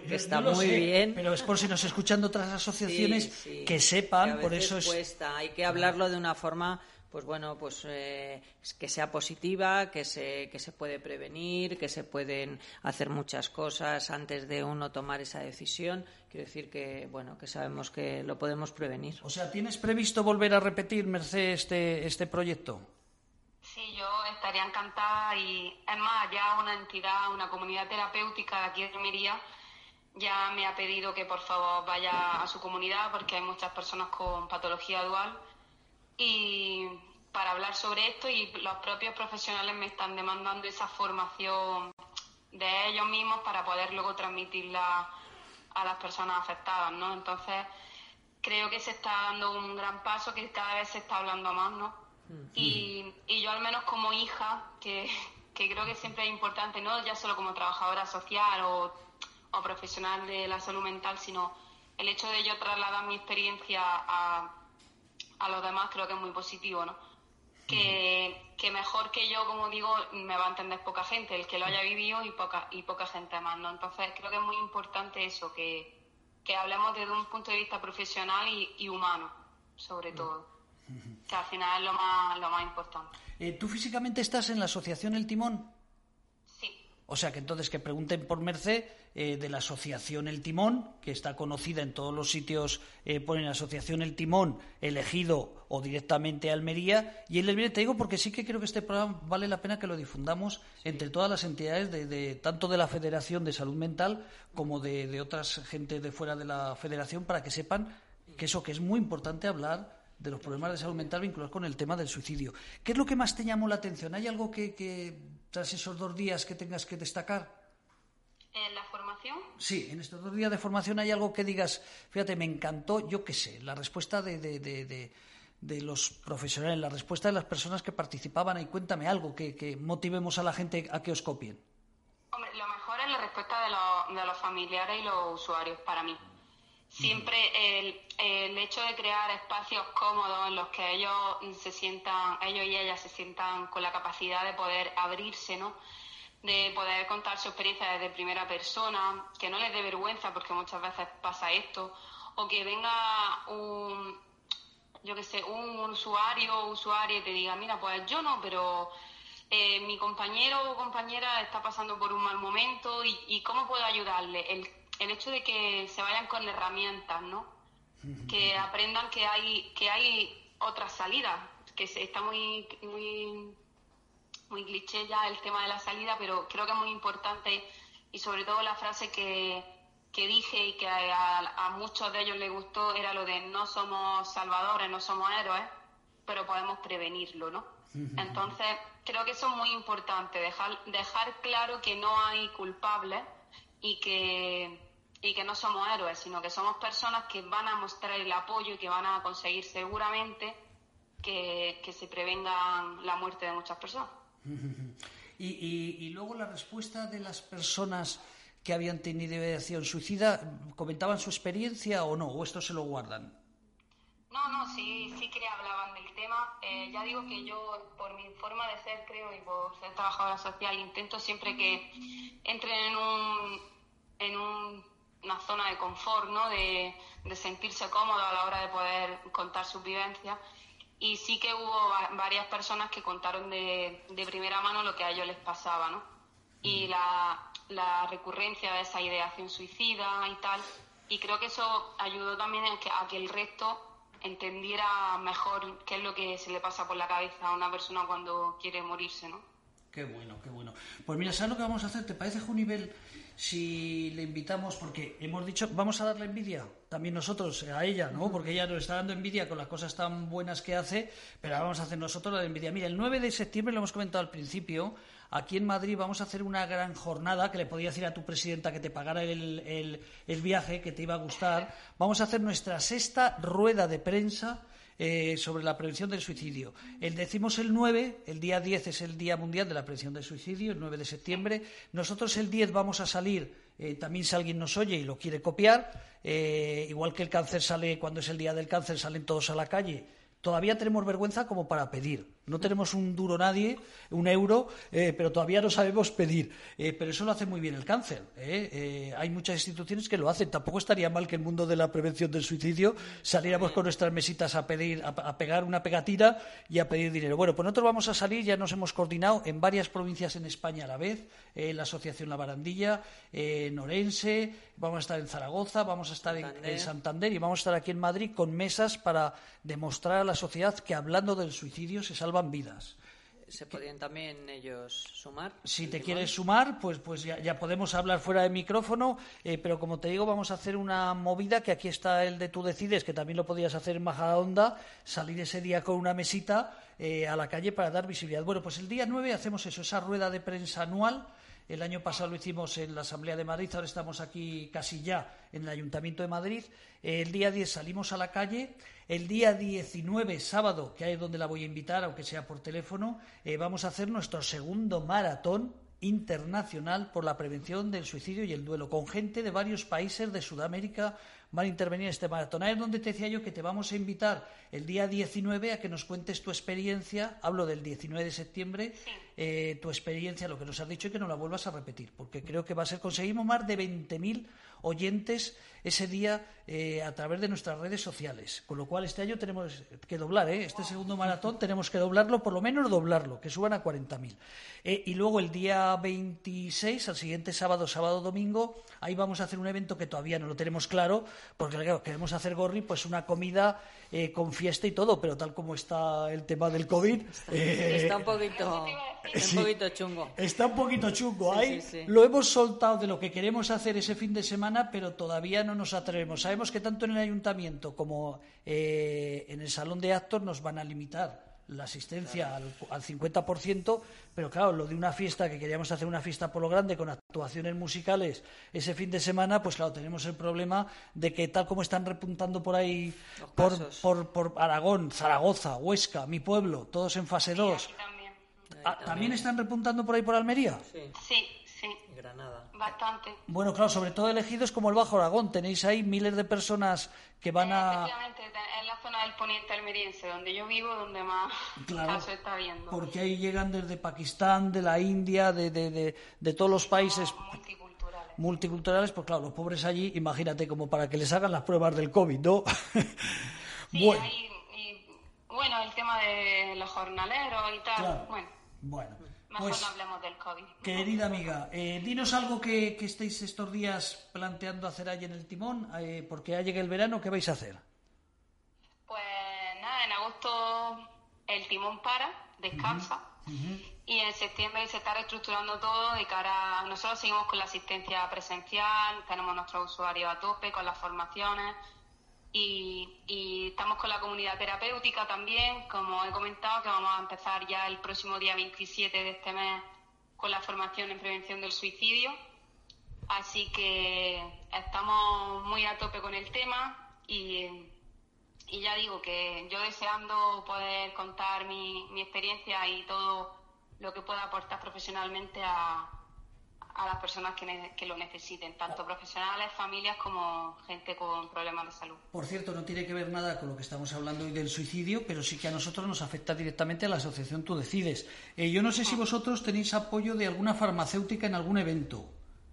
está muy bien. Pero es por si nos escuchan otras asociaciones que sepan, por eso es. Hay que hablarlo de una forma pues bueno, pues eh, que sea positiva, que se, que se puede prevenir, que se pueden hacer muchas cosas antes de uno tomar esa decisión. Quiero decir que, bueno, que sabemos que lo podemos prevenir. O sea, ¿tienes previsto volver a repetir, Merced, este, este proyecto? Sí, yo estaría encantada y, es más, ya una entidad, una comunidad terapéutica de aquí de Almería ya me ha pedido que por favor vaya a su comunidad porque hay muchas personas con patología dual y para hablar sobre esto y los propios profesionales me están demandando esa formación de ellos mismos para poder luego transmitirla a las personas afectadas, ¿no? Entonces, creo que se está dando un gran paso, que cada vez se está hablando más, ¿no? y, y, yo al menos como hija, que, que, creo que siempre es importante, no ya solo como trabajadora social o, o profesional de la salud mental, sino el hecho de yo trasladar mi experiencia a a los demás creo que es muy positivo, ¿no? Que, que, mejor que yo, como digo, me va a entender poca gente, el que lo haya vivido y poca, y poca gente más, ¿no? Entonces creo que es muy importante eso, que, que hablemos desde un punto de vista profesional y, humano, sobre todo. Que al final es lo más, lo más importante. Eh, ¿Tú físicamente estás en la Asociación El Timón? O sea que entonces que pregunten por Merced eh, de la Asociación El Timón, que está conocida en todos los sitios, eh, ponen Asociación El Timón, elegido o directamente Almería. Y él viene, te digo, porque sí que creo que este programa vale la pena que lo difundamos entre todas las entidades, de, tanto de la Federación de Salud Mental como de, de otras gente de fuera de la Federación, para que sepan que eso que es muy importante hablar de los problemas de salud mental vinculados con el tema del suicidio. ¿Qué es lo que más te llamó la atención? ¿Hay algo que, tras esos dos días que tengas que destacar? ¿En la formación? Sí, en estos dos días de formación hay algo que digas, fíjate, me encantó, yo qué sé, la respuesta de, de, los profesionales, la respuesta de las personas que participaban y cuéntame algo que, motivemos a la gente a que os copien. Hombre, lo mejor es la respuesta de los familiares y los usuarios para mí. Siempre el, el, hecho de crear espacios cómodos en los que ellos se sientan, ellos y ellas se sientan con la capacidad de poder abrirse, ¿no? De poder contar su experiencia desde primera persona, que no les dé vergüenza porque muchas veces pasa esto, o que venga un, yo que sé, un usuario o usuaria y te diga, mira, pues yo no, pero eh, mi compañero o compañera está pasando por un mal momento y, y cómo puedo ayudarle. El el hecho de que se vayan con herramientas, ¿no? Que aprendan que hay que hay otras salidas, que se, está muy muy muy cliché ya el tema de la salida, pero creo que es muy importante y sobre todo la frase que, que dije y que a, muchos de ellos les gustó era lo de no somos salvadores, no somos héroes, pero podemos prevenirlo, ¿no? Entonces, creo que eso es muy importante, dejar, dejar claro que no hay culpables y que y que no somos héroes, sino que somos personas que van a mostrar el apoyo y que van a conseguir seguramente que, se prevenga la muerte de muchas personas. y, y, luego la respuesta de las personas que habían tenido ideación suicida, ¿comentaban su experiencia o no? ¿O esto se lo guardan? No, no, sí, sí que hablaban del tema. Eh, ya digo que yo, por mi forma de ser, creo, y por ser trabajadora social, intento siempre que entren en un, en un una zona de confort, ¿no? De, sentirse cómodo a la hora de poder contar sus vivencias. Y sí que hubo varias personas que contaron de, primera mano lo que a ellos les pasaba, ¿no? Y la, recurrencia de esa ideación suicida y tal. Y creo que eso ayudó también a que, a que el resto entendiera mejor qué es lo que se le pasa por la cabeza a una persona cuando quiere morirse, ¿no? Qué bueno, qué bueno. Pues mira, ¿sabes lo que vamos a hacer? ¿Te parece, Junivel, si le invitamos, porque hemos dicho, vamos a darle envidia también nosotros a ella, ¿no? Porque ella nos está dando envidia con las cosas tan buenas que hace, pero ahora vamos a hacer nosotros la envidia. Mira, el 9 de septiembre, lo hemos comentado al principio, aquí en Madrid vamos a hacer una gran jornada que le podía decir a tu presidenta que te pagara el, el viaje, que te iba a gustar. Vamos a hacer nuestra sexta rueda de prensa eh, sobre la prevención del suicidio. El decimos el 9, el día 10 es el Día Mundial de la Prevención del Suicidio, el 9 de septiembre. Nosotros el 10 vamos a salir, eh, también si alguien nos oye y lo quiere copiar, eh, igual que el cáncer sale, cuando es el Día del Cáncer, salen todos a la calle. Todavía tenemos vergüenza como para pedir. No tenemos un duro nadie, un euro, eh, pero todavía no sabemos pedir. Eh, pero eso lo hace muy bien el cáncer. ¿eh? hay muchas instituciones que lo hacen. Tampoco estaría mal que el mundo de la prevención del suicidio saliéramos con nuestras mesitas a pedir, a, pegar una pegatina y a pedir dinero. Bueno, pues nosotros vamos a salir, ya nos hemos coordinado en varias provincias en España a la vez, la Asociación La Barandilla, en Orense, vamos a estar en Zaragoza, vamos a estar en, en Santander y vamos a estar aquí en Madrid con mesas para demostrar a la sociedad que hablando del suicidio se salva vidas. ¿Se podrían también ellos sumar? Si te quieres sumar, pues, pues ya, podemos hablar fuera de micrófono, eh, pero como te digo, vamos a hacer una movida, que aquí está el de tú decides, que también lo podías hacer en Majadahonda, salir ese día con una mesita eh, a la calle para dar visibilidad. Bueno, pues el día 9 hacemos eso, esa rueda de prensa anual. El año pasado lo hicimos en la Asamblea de Madrid, ahora estamos aquí casi ya en el Ayuntamiento de Madrid. El día 10 salimos a la calle el día 19, sábado, que es donde la voy a invitar, aunque sea por teléfono, eh, vamos a hacer nuestro segundo maratón internacional por la prevención del suicidio y el duelo, con gente de varios países de Sudamérica van a intervenir en este maratón. Ahí es donde te decía yo que te vamos a invitar el día 19 a que nos cuentes tu experiencia, hablo del 19 de septiembre, eh, tu experiencia, lo que nos has dicho y que no la vuelvas a repetir, porque creo que va a ser, conseguimos más de 20.000 oyentes ese día eh, a través de nuestras redes sociales. Con lo cual este año tenemos que doblar, ¿eh? este segundo maratón tenemos que doblarlo, por lo menos doblarlo, que suban a 40.000. Eh, y luego el día 26, al siguiente sábado, sábado, domingo, ahí vamos a hacer un evento que todavía no lo tenemos claro, porque queremos hacer Gorri, pues una comida eh, con fiesta y todo, pero tal como está el tema del COVID... está un poquito, un poquito chungo. Está un poquito chungo. ahí lo hemos soltado de lo que queremos hacer ese fin de semana, pero todavía no nos atrevemos. Sabemos que tanto en el ayuntamiento como eh, en el salón de actos nos van a limitar la asistencia al, al 50%, pero claro, lo de una fiesta, que queríamos hacer una fiesta por lo grande con actuaciones musicales ese fin de semana, pues claro, tenemos el problema de que tal como están repuntando por ahí, por, por, por, Aragón, Zaragoza, Huesca, mi pueblo, todos en fase 2. Ah, también. están repuntando por ahí por Almería? sí. Sí. Granada. Bastante. Bueno, claro, sobre todo elegidos como el Bajo Aragón. Tenéis ahí miles de personas que van a. Efectivamente, en la zona del poniente almeriense, donde yo vivo, donde más claro, está viendo. Porque ahí llegan desde Pakistán, de la India, de, de, de, todos los países. multiculturales. Multiculturales, pues claro, los pobres allí, imagínate, como para que les hagan las pruebas del COVID, ¿no? sí, bueno. y, bueno, el tema de los jornaleros y tal. Bueno. Bueno. Mejor pues, no hablemos del COVID. Querida amiga, eh, dinos algo que, estéis estos días planteando hacer ahí en el timón, eh, porque ya llega el verano, ¿qué vais a hacer? Pues nada, en agosto el timón para, descansa, y en septiembre se está reestructurando todo de cara Nosotros seguimos con la asistencia presencial, tenemos nuestros usuarios a tope con las formaciones, y, estamos con la comunidad terapéutica también, como he comentado, que vamos a empezar ya el próximo día 27 de este mes con la formación en prevención del suicidio. Así que estamos muy a tope con el tema y, y ya digo que yo deseando poder contar mi, mi experiencia y todo lo que pueda aportar profesionalmente a, a las personas que, lo necesiten, tanto profesionales, familias como gente con problemas de salud. Por cierto, no tiene que ver nada con lo que estamos hablando hoy del suicidio, pero sí que a nosotros nos afecta directamente a la asociación Tú Decides. Eh, yo no sé si vosotros tenéis apoyo de alguna farmacéutica en algún evento.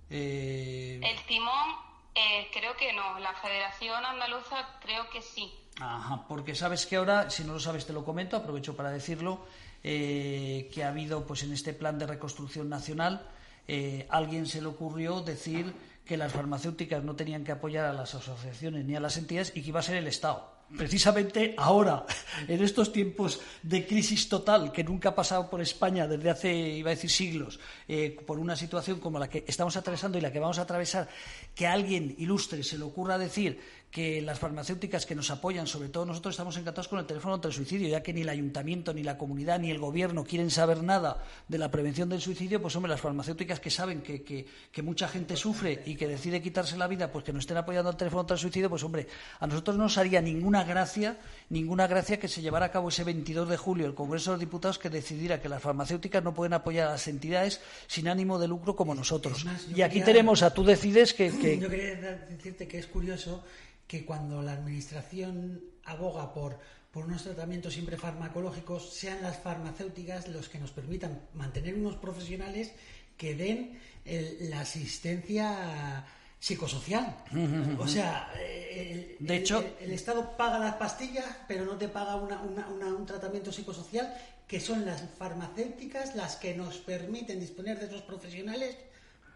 Eh, El timón, eh, creo que no. La Federación Andaluza, creo que sí. Ajá, porque sabes que ahora, si no lo sabes, te lo comento, aprovecho para decirlo, que ha habido, pues en este plan de reconstrucción nacional, eh, alguien se le ocurrió decir que las farmacéuticas no tenían que apoyar a las asociaciones ni a las entidades y que iba a ser el Estado. precisamente ahora, en estos tiempos de crisis total que nunca ha pasado por España desde hace, iba a decir, siglos, eh, por una situación como la que estamos atravesando y la que vamos a atravesar, que a alguien ilustre se le ocurra decir que las farmacéuticas que nos apoyan, sobre todo nosotros estamos encantados con el teléfono contra el suicidio, ya que ni el ayuntamiento, ni la comunidad, ni el gobierno quieren saber nada de la prevención del suicidio, pues hombre, las farmacéuticas que saben que, que, mucha gente sufre y que decide quitarse la vida, pues que nos estén apoyando al teléfono contra el suicidio, pues hombre, a nosotros no nos haría ninguna gracia, ninguna gracia que se llevara a cabo ese 22 de julio el Congreso de los Diputados que decidiera que las farmacéuticas no pueden apoyar a las entidades sin ánimo de lucro como nosotros. y aquí tenemos a tú decides que, que... Yo quería decirte que es curioso que cuando la Administración aboga por, por unos tratamientos siempre farmacológicos, sean las farmacéuticas los que nos permitan mantener unos profesionales que den la asistencia psicosocial. O sea, el, de hecho, el, Estado paga las pastillas, pero no te paga un tratamiento psicosocial, que son las farmacéuticas las que nos permiten disponer de esos profesionales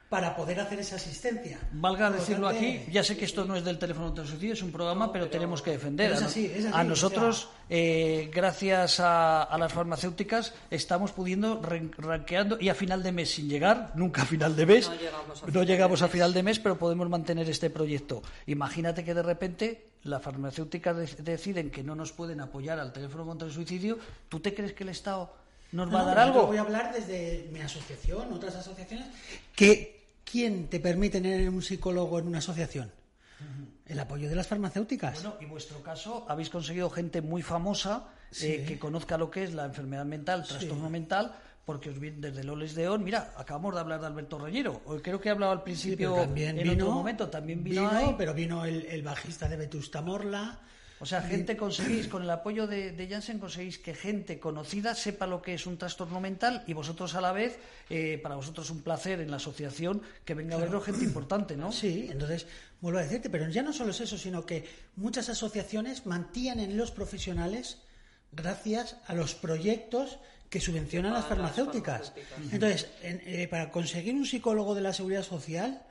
para poder hacer esa asistencia. Valga decirlo aquí, ya sé que esto no es del teléfono de suicidio, es un programa, pero, tenemos que defender. a, nosotros, eh, gracias a, las farmacéuticas, estamos pudiendo ranqueando y a final de mes, sin llegar, nunca a final de mes, no llegamos a, final, de mes, pero podemos mantener este proyecto. Imagínate que de repente las farmacéuticas deciden que no nos pueden apoyar al teléfono contra el suicidio, ¿tú te crees que el Estado nos va a dar algo? Yo voy a hablar desde mi asociación, otras asociaciones, que ¿quién te permite tener un psicólogo en una asociación? El apoyo de las farmacéuticas. Bueno, y vuestro caso, habéis conseguido gente muy famosa eh, que conozca lo que es la enfermedad mental, trastorno mental, porque os viene desde Loles de On. Mira, acabamos de hablar de Alberto Reñero. Creo que he hablado al principio también en otro momento. También vino, pero vino el, el, bajista de Vetusta Morla. O sea, gente conseguís, con el apoyo de, de, Janssen, conseguís que gente conocida sepa lo que es un trastorno mental y vosotros a la vez, eh, para vosotros un placer en la asociación que venga a verlo gente importante, ¿no? Sí, entonces, vuelvo a decirte, pero ya no solo es eso, sino que muchas asociaciones mantienen los profesionales gracias a los proyectos que subvencionan las farmacéuticas. Entonces, eh, para conseguir un psicólogo de la seguridad social,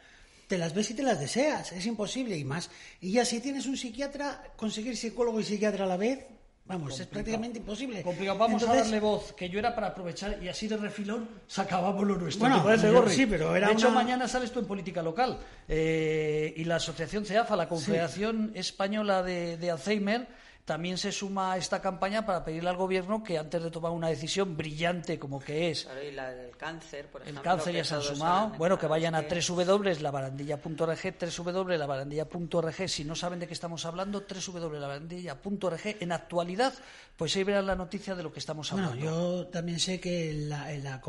te las ves y te las deseas, es imposible y más. Y ya si tienes un psiquiatra, conseguir psicólogo y psiquiatra a la vez, vamos, es prácticamente imposible. Complicado. Vamos a darle voz, que yo era para aprovechar y así de refilón sacábamos lo nuestro. Bueno, Sí, pero era de hecho, mañana sales tú en política local eh, y la asociación CEAFA, la Confederación Española de Alzheimer, también se suma a esta campaña para pedirle al gobierno que antes de tomar una decisión brillante como que es y la del cáncer por ejemplo, el cáncer ya se han sumado. bueno que vayan a www.labarandilla.org www.labarandilla.org si no saben de qué estamos hablando www.labarandilla.org en actualidad pues ahí verán la noticia de lo que estamos hablando. bueno yo también sé que la, la,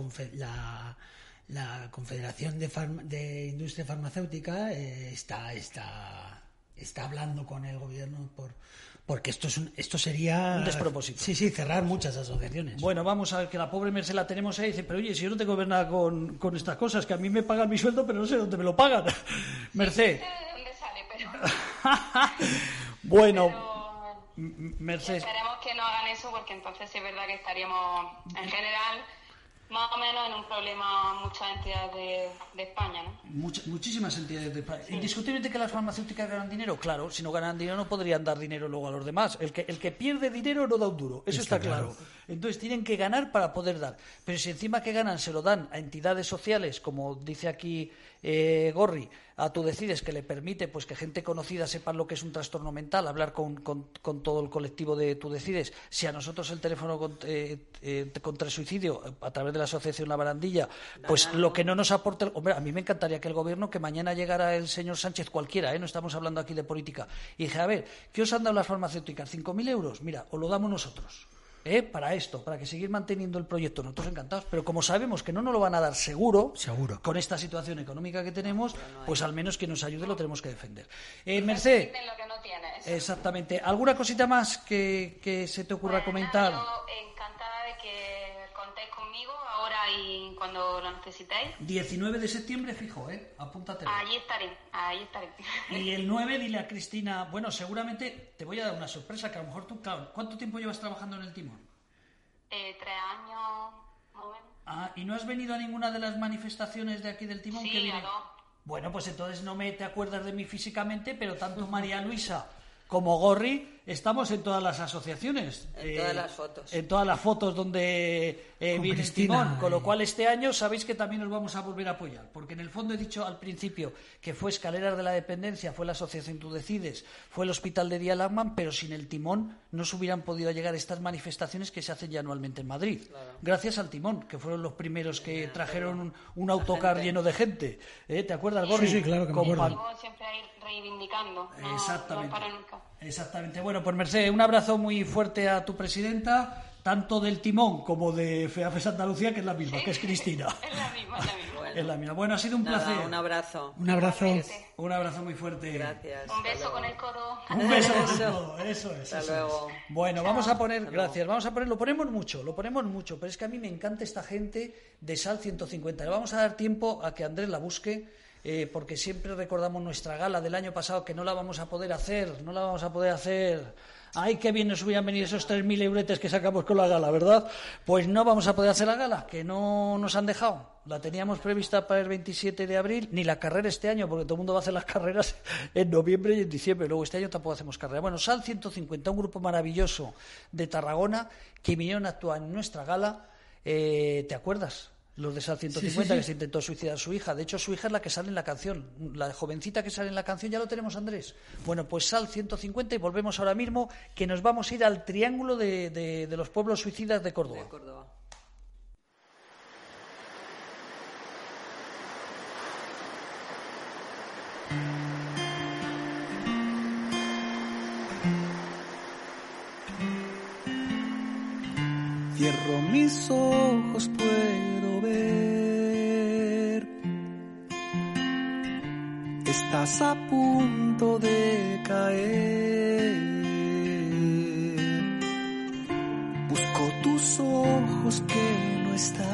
la, Confederación de, de Industria Farmacéutica eh, está, está, está hablando con el gobierno por porque esto, es esto sería... Un despropósito. Sí, sí, cerrar muchas asociaciones. Bueno, vamos a ver que la pobre Merced la tenemos ahí y dice, pero oye, si yo no tengo que ver nada con, con estas cosas, que a mí me pagan mi sueldo, pero no sé dónde me lo pagan. Merced. dónde sale, pero... bueno, Merced... Esperemos que no hagan eso porque entonces es verdad que estaríamos, en general más o menos en un problema muchas entidades de, España, ¿no? muchísimas entidades de España. Indiscutiblemente que las farmacéuticas ganan dinero, claro, si no ganan dinero no podrían dar dinero luego a los demás. El que, el que pierde dinero no da un duro, eso está, claro. Entonces tienen que ganar para poder dar. Pero si encima que ganan se lo dan a entidades sociales, como dice aquí eh, Gorri, a tú decides que le permite pues que gente conocida sepa lo que es un trastorno mental, hablar con, con, todo el colectivo de tú decides. Si a nosotros el teléfono eh, eh, contra el suicidio a través de la asociación La Barandilla, pues lo que no nos aporte, hombre, a mí me encantaría que el gobierno que mañana llegara el señor Sánchez cualquiera, ¿eh? no estamos hablando aquí de política, y dije a ver, ¿qué os han dado las farmacéuticas? ¿Cinco mil euros? Mira, os lo damos nosotros. ¿Eh? para esto, para que seguir manteniendo el proyecto. Nosotros encantados, pero como sabemos que no nos lo van a dar seguro, seguro. con esta situación económica que tenemos, pues al menos que nos ayude lo tenemos que defender. Eh, Merced, exactamente. ¿Alguna cosita más que, que se te ocurra comentar? encantada de que conmigo ahora y cuando lo necesitéis. 19 de septiembre fijo, ¿eh? Apúntate. Allí estaré, ahí estaré. Y el 9 dile a Cristina, bueno, seguramente te voy a dar una sorpresa, que a lo mejor tú, claro, ¿cuánto tiempo llevas trabajando en el timón? Eh, tres años, Ah, ¿y no has venido a ninguna de las manifestaciones de aquí del timón? Sí, que no. Bueno, pues entonces no me te acuerdas de mí físicamente, pero tanto María Luisa como Gorri estamos en todas las asociaciones. En todas las fotos. En todas las fotos donde eh, Con viene el Cristina, timón. Con lo eh. cual este año sabéis que también nos vamos a volver a apoyar. Porque en el fondo he dicho al principio que fue Escaleras de la Dependencia, fue la Asociación Tú Decides, fue el Hospital de Día Lagman, pero sin el timón no se hubieran podido llegar estas manifestaciones que se hacen ya anualmente en Madrid. Gracias al timón, que fueron los primeros que trajeron un, un autocar gente. lleno de gente. ¿Eh? ¿Te acuerdas, Gorri? sí, claro que me acuerdo. siempre reivindicando. No, Exactamente. no para nunca. Exactamente. Bueno, pues Mercedes, un abrazo muy fuerte a tu presidenta, tanto del timón como de FEAFES Andalucía, que es la misma, que es Cristina. Es la misma, es la misma. Es la misma. Bueno, ha sido un Nada, placer. un abrazo. Un abrazo. Un abrazo muy fuerte. Gracias. Un beso Hasta con luego. el codo. Un beso con Eso. todo, eso es. Hasta eso luego. es. Bueno, vamos a poner, Hasta luego. gracias, vamos a poner, lo ponemos mucho, lo ponemos mucho, pero es que a mí me encanta esta gente de Sal 150. Le vamos a dar tiempo a que Andrés la busque, eh, porque siempre recordamos nuestra gala del año pasado que no la vamos a poder hacer, no la vamos a poder hacer. Ay, qué bien nos hubieran venido esos 3.000 euretes que sacamos con la gala, ¿verdad? Pues no vamos a poder hacer la gala, que no nos han dejado. La teníamos prevista para el 27 de abril, ni la carrera este año, porque todo el mundo va a hacer las carreras en noviembre y en diciembre. Luego este año tampoco hacemos carrera. Bueno, Sal 150, un grupo maravilloso de Tarragona que vinieron a actuar en nuestra gala. Eh, ¿Te acuerdas? Los de Sal 150 que se intentó suicidar a su hija. De hecho, su hija es la que sale en la canción. La jovencita que sale en la canción ya lo tenemos, Andrés. Bueno, pues Sal 150 y volvemos ahora mismo que nos vamos a ir al triángulo de, de- de los pueblos suicidas de Córdoba. De Córdoba. Cierro mis ojos, puedo Estás a punto de caer. Busco tus ojos que no están.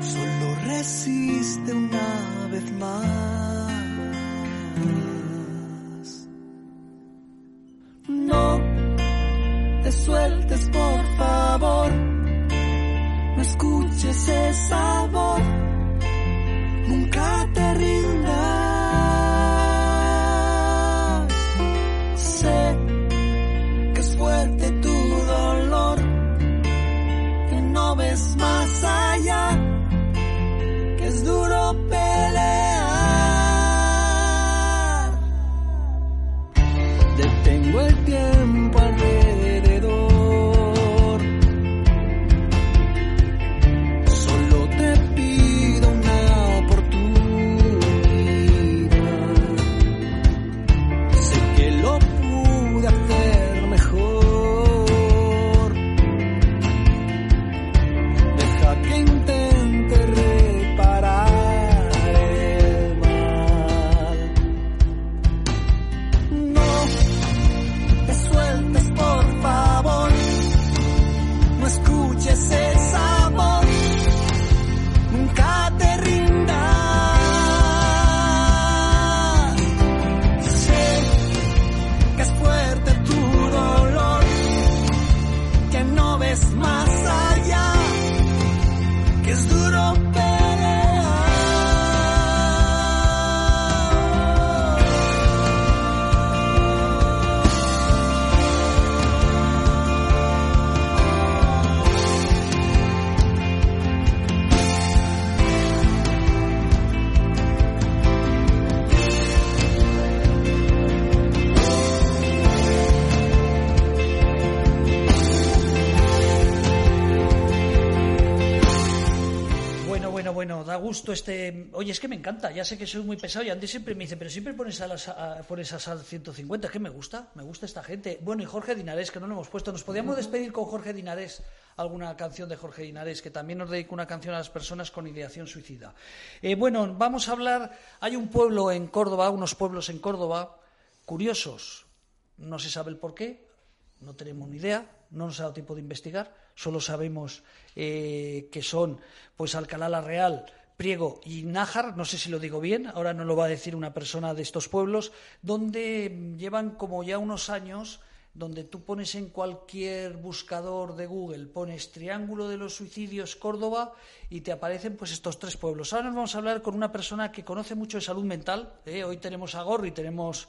Solo resiste una vez más. Da gusto este. Oye, es que me encanta, ya sé que soy muy pesado y Andy siempre me dice, pero siempre pones a, las, a- pones a Sal 150, que me gusta, me gusta esta gente. Bueno, y Jorge Dinarés, que no lo hemos puesto, ¿nos podíamos despedir con Jorge Dinarés? Alguna canción de Jorge Dinarés, que también nos dedica una canción a las personas con ideación suicida. Eh, bueno, vamos a hablar. Hay un pueblo en Córdoba, unos pueblos en Córdoba, curiosos, no se sabe el por qué, no tenemos ni idea, no nos ha dado tiempo de investigar, solo sabemos eh, que son pues Alcalá la Real, Priego y Nájar, no sé si lo digo bien, ahora no lo va a decir una persona de estos pueblos, donde llevan como ya unos años donde tú pones en cualquier buscador de Google, pones Triángulo de los Suicidios Córdoba y te aparecen pues estos tres pueblos. Ahora nos vamos a hablar con una persona que conoce mucho de salud mental. ¿eh? Hoy tenemos a Gorri, tenemos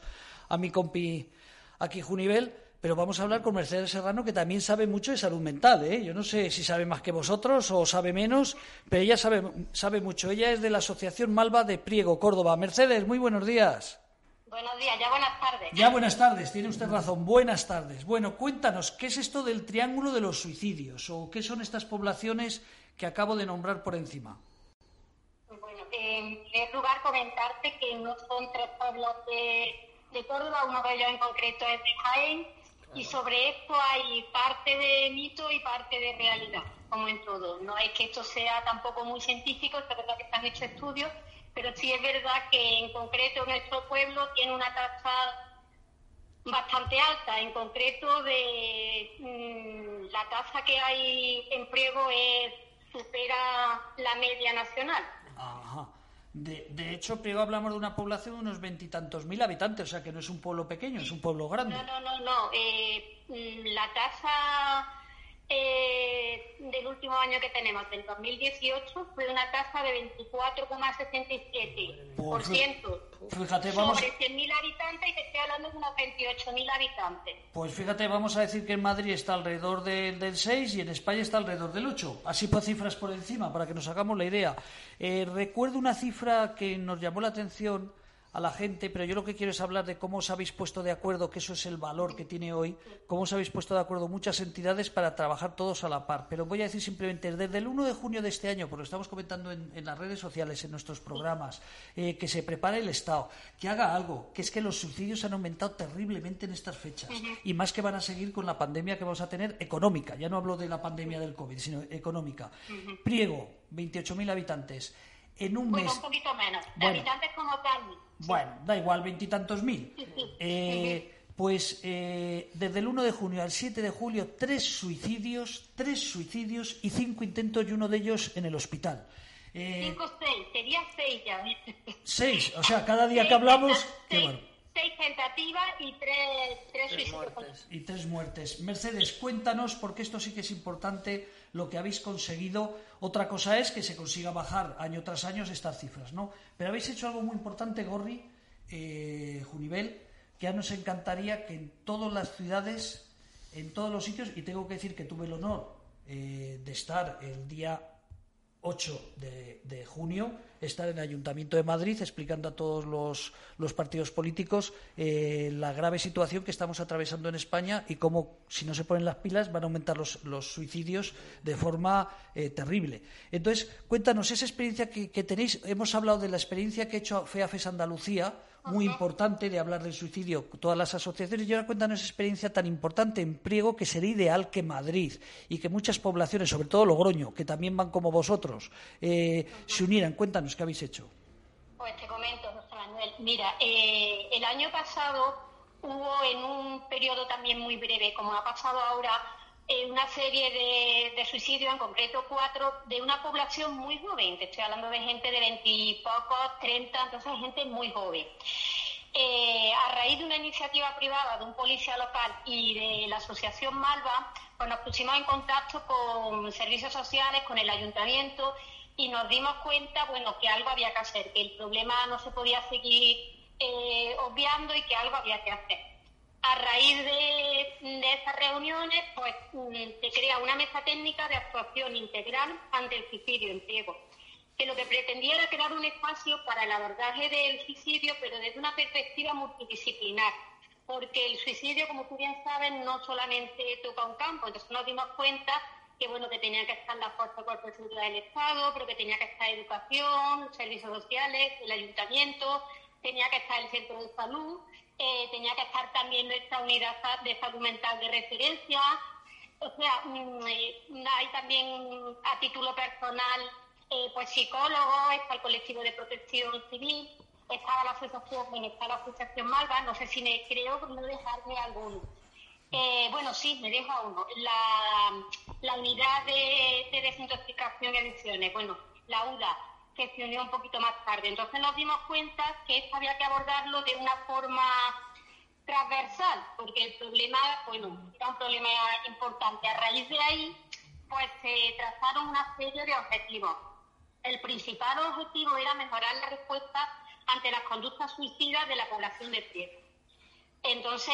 a mi compi aquí Junivel, pero vamos a hablar con Mercedes Serrano, que también sabe mucho de salud mental. ¿eh? Yo no sé si sabe más que vosotros o sabe menos, pero ella sabe, sabe mucho. Ella es de la Asociación Malva de Priego, Córdoba. Mercedes, muy buenos días. Buenos días, ya buenas tardes. Ya buenas tardes, tiene usted razón, buenas tardes. Bueno, cuéntanos, ¿qué es esto del Triángulo de los Suicidios o qué son estas poblaciones que acabo de nombrar por encima? Bueno, en primer lugar comentarte que no son tres pueblos de, de Córdoba, uno de ellos en concreto es de Jaén, y sobre esto hay parte de mito y parte de realidad, como en todo. No es que esto sea tampoco muy científico, es verdad que están hechos estudios, pero sí es verdad que en concreto nuestro pueblo tiene una tasa bastante alta. En concreto, de mm, la tasa que hay en Priego es, supera la media nacional. Ajá. De, de, hecho, Priego hablamos de una población de unos veintitantos mil habitantes, o sea que no es un pueblo pequeño, es un pueblo grande. No, no, no, no. Eh, mm, la tasa eh, del último año que tenemos, del 2018, fue una tasa de 24,77%. Fíjate, vamos... Sobre 100.000 habitantes y te estoy hablando de unos 28.000 habitantes. Pues fíjate, vamos a decir que en Madrid está alrededor de, del 6 y en España está alrededor del 8. Así por cifras por encima, para que nos hagamos la idea. Eh, recuerdo una cifra que nos llamó la atención a la gente, pero yo lo que quiero es hablar de cómo os habéis puesto de acuerdo, que eso es el valor que tiene hoy, cómo os habéis puesto de acuerdo muchas entidades para trabajar todos a la par. Pero voy a decir simplemente, desde el 1 de junio de este año, porque lo estamos comentando en, en las redes sociales, en nuestros programas, eh, que se prepare el Estado, que haga algo, que es que los suicidios han aumentado terriblemente en estas fechas, y más que van a seguir con la pandemia que vamos a tener económica, ya no hablo de la pandemia del COVID, sino económica. Priego, 28.000 habitantes. En un bueno, mes. un poquito menos. De Bueno. habitantes como tal. Bueno, da igual, veintitantos mil. Sí, sí. Eh, pues eh, desde el 1 de junio al 7 de julio, tres suicidios, tres suicidios y cinco intentos y uno de ellos en el hospital. Eh, Cinco, seis. Sería seis ya. seis, o sea, cada día Seis que hablamos, qué seis, bueno. seis tentativas y tres, tres, suicidios. y tres muertes. Mercedes, cuéntanos, porque esto sí que es importante, lo que habéis conseguido. Otra cosa es que se consiga bajar año tras año estas cifras, ¿no? Pero habéis hecho algo muy importante, Gorri, eh, Junivel, que ya nos encantaría que en todas las ciudades, en todos los sitios, y tengo que decir que tuve el honor eh, de estar el día 8 de, de junio, estar en el Ayuntamiento de Madrid explicando a todos los, los partidos políticos eh, la grave situación que estamos atravesando en España y cómo, si no se ponen las pilas, van a aumentar los, los suicidios de forma eh, terrible. Entonces, cuéntanos esa experiencia que, que tenéis. Hemos hablado de la experiencia que ha hecho FEAFES Andalucía, muy importante de hablar del suicidio, todas las asociaciones, y ahora cuéntanos esa experiencia tan importante en Priego que sería ideal que Madrid y que muchas poblaciones, sobre todo Logroño, que también van como vosotros, eh, se unieran. Cuéntanos qué habéis hecho. Pues te comento, José Manuel. Mira, eh, el año pasado hubo en un periodo también muy breve, como ha pasado ahora, eh, una serie de, suicidios, en concreto cuatro, de una población muy joven. Te estoy hablando de gente de veintipocos, treinta, entonces gente muy joven. Eh, a raíz de una iniciativa privada de un policía local y de la asociación Malva, pues nos pusimos en contacto con servicios sociales, con el ayuntamiento y nos dimos cuenta, bueno, que algo había que hacer, que el problema no se podía seguir eh, obviando y que algo había que hacer. A raíz de, de esas reuniones, pues mm, se crea una mesa técnica de actuación integral ante el suicidio en Priego que lo que pretendía era crear un espacio para el abordaje del suicidio, pero desde una perspectiva multidisciplinar, porque el suicidio, como tú bien sabes, no solamente toca un campo, entonces nos dimos cuenta que bueno que tenía que estar la fuerza cuerpo del Estado, pero que tenía que estar educación, servicios sociales, el ayuntamiento, tenía que estar el centro de salud, eh, tenía que estar también nuestra unidad de salud de referencia, o sea, mm, eh, hay también a título personal eh, pues psicólogos, está el colectivo de protección civil, estaba la asociación, está la asociación Malva, no sé si me creo no dejarme alguno. Eh, bueno, sí, me dejo a uno. La, la unidad de, de desintoxicación y adicciones, bueno, la UDA, que se unió un poquito más tarde. Entonces nos dimos cuenta que esto había que abordarlo de una forma transversal, porque el problema, bueno, era un problema importante. A raíz de ahí, pues se trazaron una serie de objetivos. El principal objetivo era mejorar la respuesta ante las conductas suicidas de la población de pie. Entonces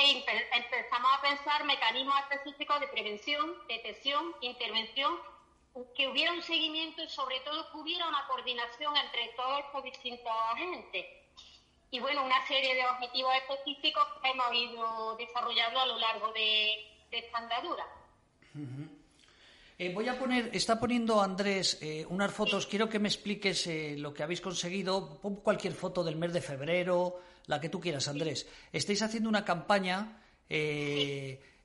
empezamos a pensar mecanismos específicos de prevención, detección, intervención, que hubiera un seguimiento y sobre todo que hubiera una coordinación entre todos estos distintos agentes. Y bueno, una serie de objetivos específicos que hemos ido desarrollando a lo largo de, esta andadura. Eh, voy a poner, está poniendo Andrés eh, unas fotos, quiero que me expliques eh, lo que habéis conseguido. Pon cualquier foto del mes de febrero, la que tú quieras, Andrés. Estáis haciendo una campaña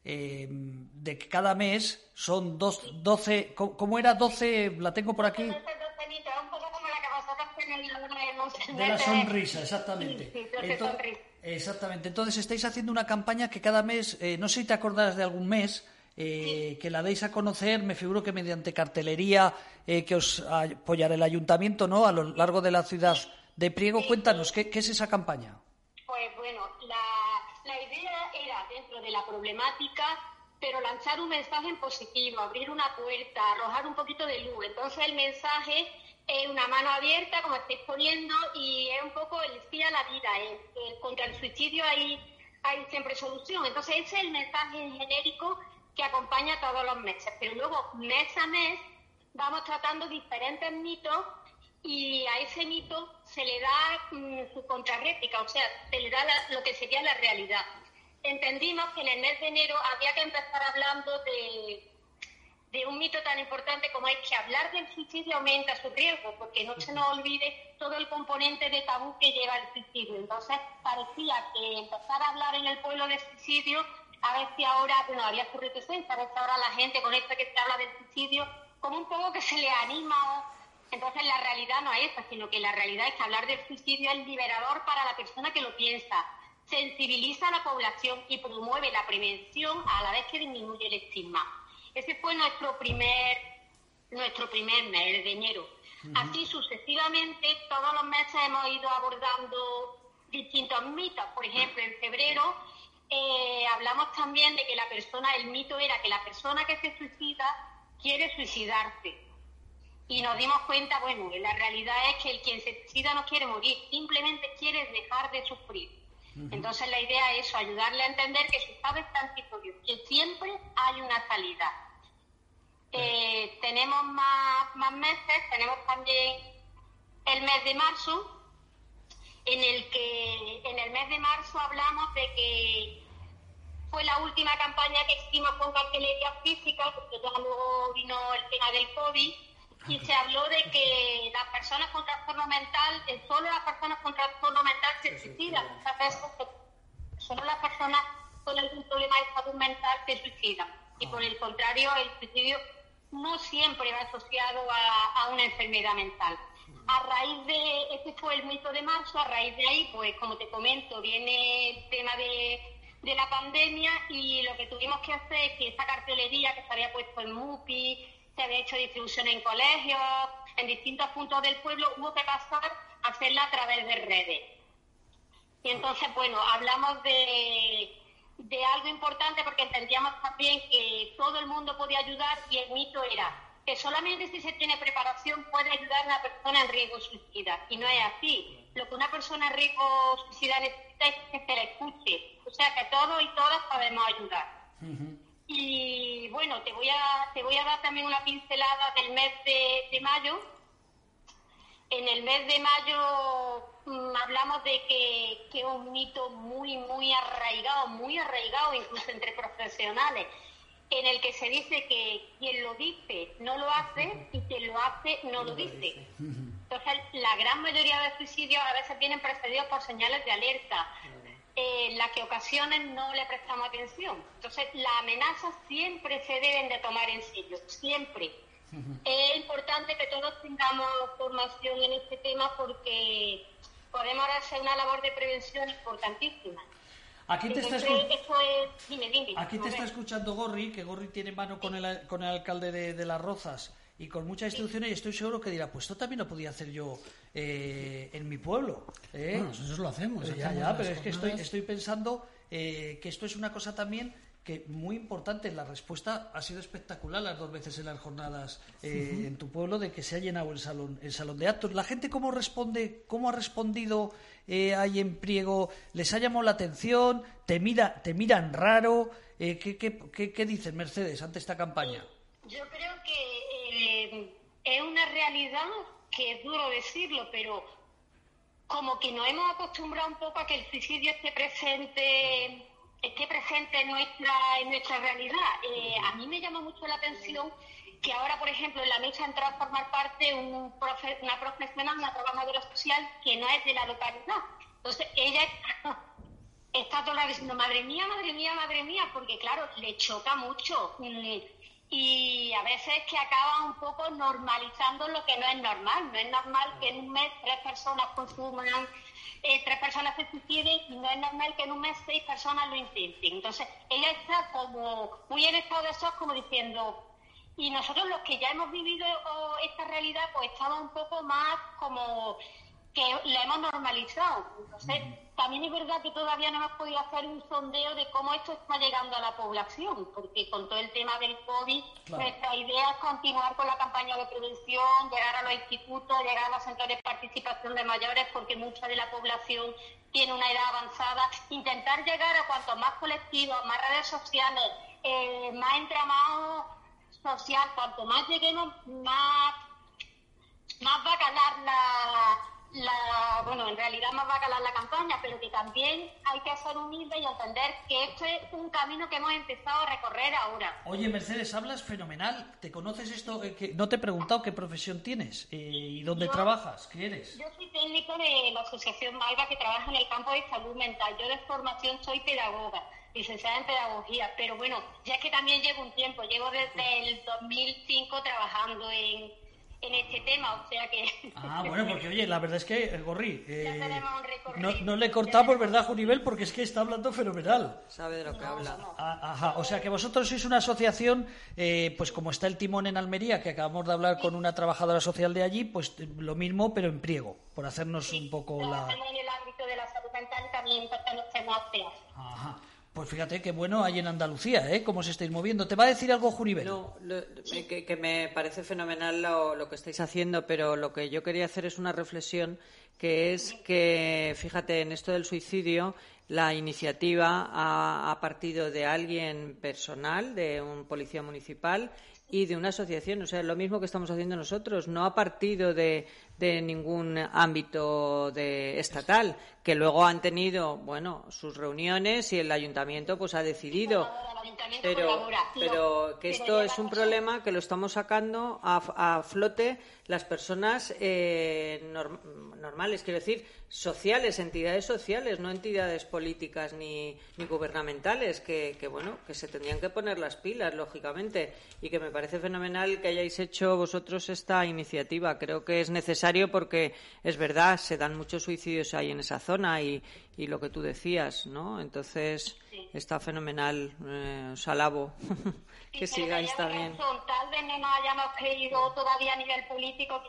de que cada mes son dos, 12, ¿cómo era? 12, la tengo por aquí. De la sonrisa, exactamente. Entonces, exactamente. Entonces estáis haciendo una campaña que cada mes, no sé si te acordarás de algún mes, eh, que la deis a conocer, me figuro que mediante cartelería eh, que os apoyará el ayuntamiento ¿no? a lo largo de la ciudad de Priego. Cuéntanos, ¿qué, es esa campaña? Pues bueno, la, la idea era dentro de la problemática pero lanzar un mensaje en positivo, abrir una puerta, arrojar un poquito de luz. Entonces el mensaje es una mano abierta, como estáis poniendo, y es un poco el sí a la vida. contra el suicidio hay, hay siempre solución. Entonces ese es el mensaje genérico que acompaña todos los meses. Pero luego, mes a mes, vamos tratando diferentes mitos y a ese mito se le da mm, su contrarréplica, o sea, se le da lo que sería la realidad. Entendimos que en el mes de enero había que empezar hablando de, de un mito tan importante como es que hablar del suicidio aumenta su riesgo, porque no se nos olvide todo el componente de tabú que lleva el suicidio. Entonces, parecía que empezar a hablar en el pueblo de suicidio a ver si ahora, bueno, había su reticencia, a ver si ahora la gente con esto que se habla del suicidio, como un poco que se le anima. Entonces la realidad no es esa, sino que la realidad es que hablar del suicidio es liberador para la persona que lo piensa, sensibiliza a la población y promueve la prevención a la vez que disminuye el estigma. Ese fue nuestro primer, nuestro primer mes, de enero. Así sucesivamente, todos los meses hemos ido abordando distintos mitos. Por ejemplo, en febrero eh, hablamos también de que la persona, el mito era que la persona que se suicida quiere suicidarse. Y nos dimos cuenta, bueno, la realidad es que el quien se suicida no quiere morir, simplemente quiere dejar de sufrir. Entonces la idea es eso, ayudarle a entender que su estado es transitorio, que siempre hay una salida. Eh, tenemos más, más meses, tenemos también el mes de marzo, en el que en el mes de marzo hablamos de que fue la última campaña que hicimos con cartelería física, porque ya luego vino el tema del COVID, y se habló de que las personas con trastorno mental, eh, solo las personas con trastorno mental se suicidan. Muchas veces solo las personas con algún problema de salud mental se suicidan. Y por el contrario, el suicidio no siempre va asociado a, a una enfermedad mental. A raíz de, este fue el mito de marzo, a raíz de ahí, pues como te comento, viene el tema de, de la pandemia y lo que tuvimos que hacer es que esa cartelería que se había puesto en MUPI, se había hecho distribución en colegios, en distintos puntos del pueblo, hubo que pasar a hacerla a través de redes. Y entonces, bueno, hablamos de, de algo importante porque entendíamos también que todo el mundo podía ayudar y el mito era que solamente si se tiene preparación puede ayudar a una persona en riesgo suicida. Y no es así. Lo que una persona en riesgo suicida necesita es que se la escuche. O sea que todos y todas podemos ayudar. Y bueno, te voy, a, te voy a dar también una pincelada del mes de, mayo. En el mes de mayo mm, hablamos de que, que es un mito muy, muy arraigado, muy arraigado incluso entre profesionales en el que se dice que quien lo dice no lo hace y quien lo hace no lo dice. Entonces, la gran mayoría de suicidios a veces vienen precedidos por señales de alerta, eh, las que ocasiones no le prestamos atención. Entonces, las amenazas siempre se deben de tomar en serio, siempre. Es importante que todos tengamos formación en este tema porque podemos hacer una labor de prevención importantísima. Aquí te, está, Aquí te está escuchando Gorri, que Gorri tiene mano con el, con el alcalde de, Las Rozas y con muchas instrucciones y estoy seguro que dirá, pues esto también lo podía hacer yo eh, en mi pueblo. ¿eh? Bueno, nosotros lo hacemos. ya, ya, pero es que estoy, estoy pensando eh, que esto es una cosa también que muy importante, la respuesta ha sido espectacular las dos veces en las jornadas eh, en tu pueblo de que se ha llenado el salón, el salón de actos. La gente cómo responde, cómo ha respondido eh, ahí en Priego, les ha llamado la atención, te mira, te miran raro, eh, ¿qué, qué, qué, qué dices Mercedes ante esta campaña? Yo creo que eh, es una realidad que es duro decirlo, pero como que nos hemos acostumbrado un poco a que el suicidio esté presente esté presente en nuestra en nuestra realidad. Eh, a mí me llama mucho la atención que ahora, por ejemplo, en la mesa entra a formar parte un una profesional, una trabajadora social que no es de la localidad. Entonces, ella está, está toda la diciendo, madre mía, madre mía, madre mía, porque claro, le choca mucho. Y a veces es que acaba un poco normalizando lo que no es normal. No es normal que en un mes tres personas consuman, eh, tres personas se suiciden y no es normal que en un mes seis personas lo intenten. Entonces, ella está como muy en estado de shock, como diciendo, y nosotros los que ya hemos vivido esta realidad, pues estamos un poco más como que la hemos normalizado. Entonces, también es verdad que todavía no hemos podido hacer un sondeo de cómo esto está llegando a la población, porque con todo el tema del COVID, Claro. nuestra idea es continuar con la campaña de prevención, llegar a los institutos, llegar a los centros de participación de mayores, porque mucha de la población tiene una edad avanzada, intentar llegar a cuantos más colectivos, más redes sociales, eh, más entramado social, cuanto más lleguemos, más más va a calar la, la- bueno, en realidad más va a calar la campaña, pero que también hay que ser humilde y entender que esto es un camino que hemos empezado a recorrer ahora. Oye, Mercedes, hablas fenomenal. ¿Te conoces esto? Eh, que- no te he preguntado qué profesión tienes eh, y dónde Yo- trabajas. ¿Qué eres? Yo soy técnico de la Asociación Malva que trabaja en el campo de salud mental. Yo de formación soy pedagoga, licenciada en pedagogía, pero bueno, ya es que también llevo un tiempo, llevo desde el 2005 trabajando en, en este tema, o sea que... Ah, bueno, porque oye, la verdad es que, eh, Gorri, eh, Ya tenemos un recorrido. no, no le cortamos, ¿verdad, Junivel? Porque es que está hablando fenomenal. Sabe de lo que habla. Ah, Ajá, o sea que vosotros sois una asociación, eh, pues como está el timón en Almería, que acabamos de hablar con una trabajadora social de allí, pues lo mismo, pero en priego, por hacernos un poco la... En el ámbito de la salud mental también. Ajá. Pues fíjate qué bueno hay en Andalucía, ¿eh? Cómo se estáis moviendo. ¿Te va a decir algo, Junivel? No, lo- que, que me parece fenomenal lo, que estáis haciendo, pero lo que yo quería hacer es una reflexión que es que, fíjate, en esto del suicidio, la iniciativa ha partido de alguien personal, de un policía municipal y de una asociación. O sea, lo mismo que estamos haciendo nosotros. No ha partido de, de ningún ámbito de estatal, que luego han tenido, bueno, sus reuniones y el ayuntamiento pues ha decidido. Pero, que esto es un problema que lo estamos sacando a, a flote las personas eh, norm- normales, quiero decir, sociales, entidades sociales, no entidades políticas ni, ni gubernamentales, que, que, bueno, que se tendrían que poner las pilas, lógicamente, y que me parece fenomenal que hayáis hecho vosotros esta iniciativa. Creo que es necesario porque es verdad, se dan muchos suicidios ahí en esa zona y, y lo que tú decías, ¿no? Entonces está fenomenal, eh, os alabo. que Sí, pero sigáis también. Tal vez no nos hayamos creído todavía a nivel político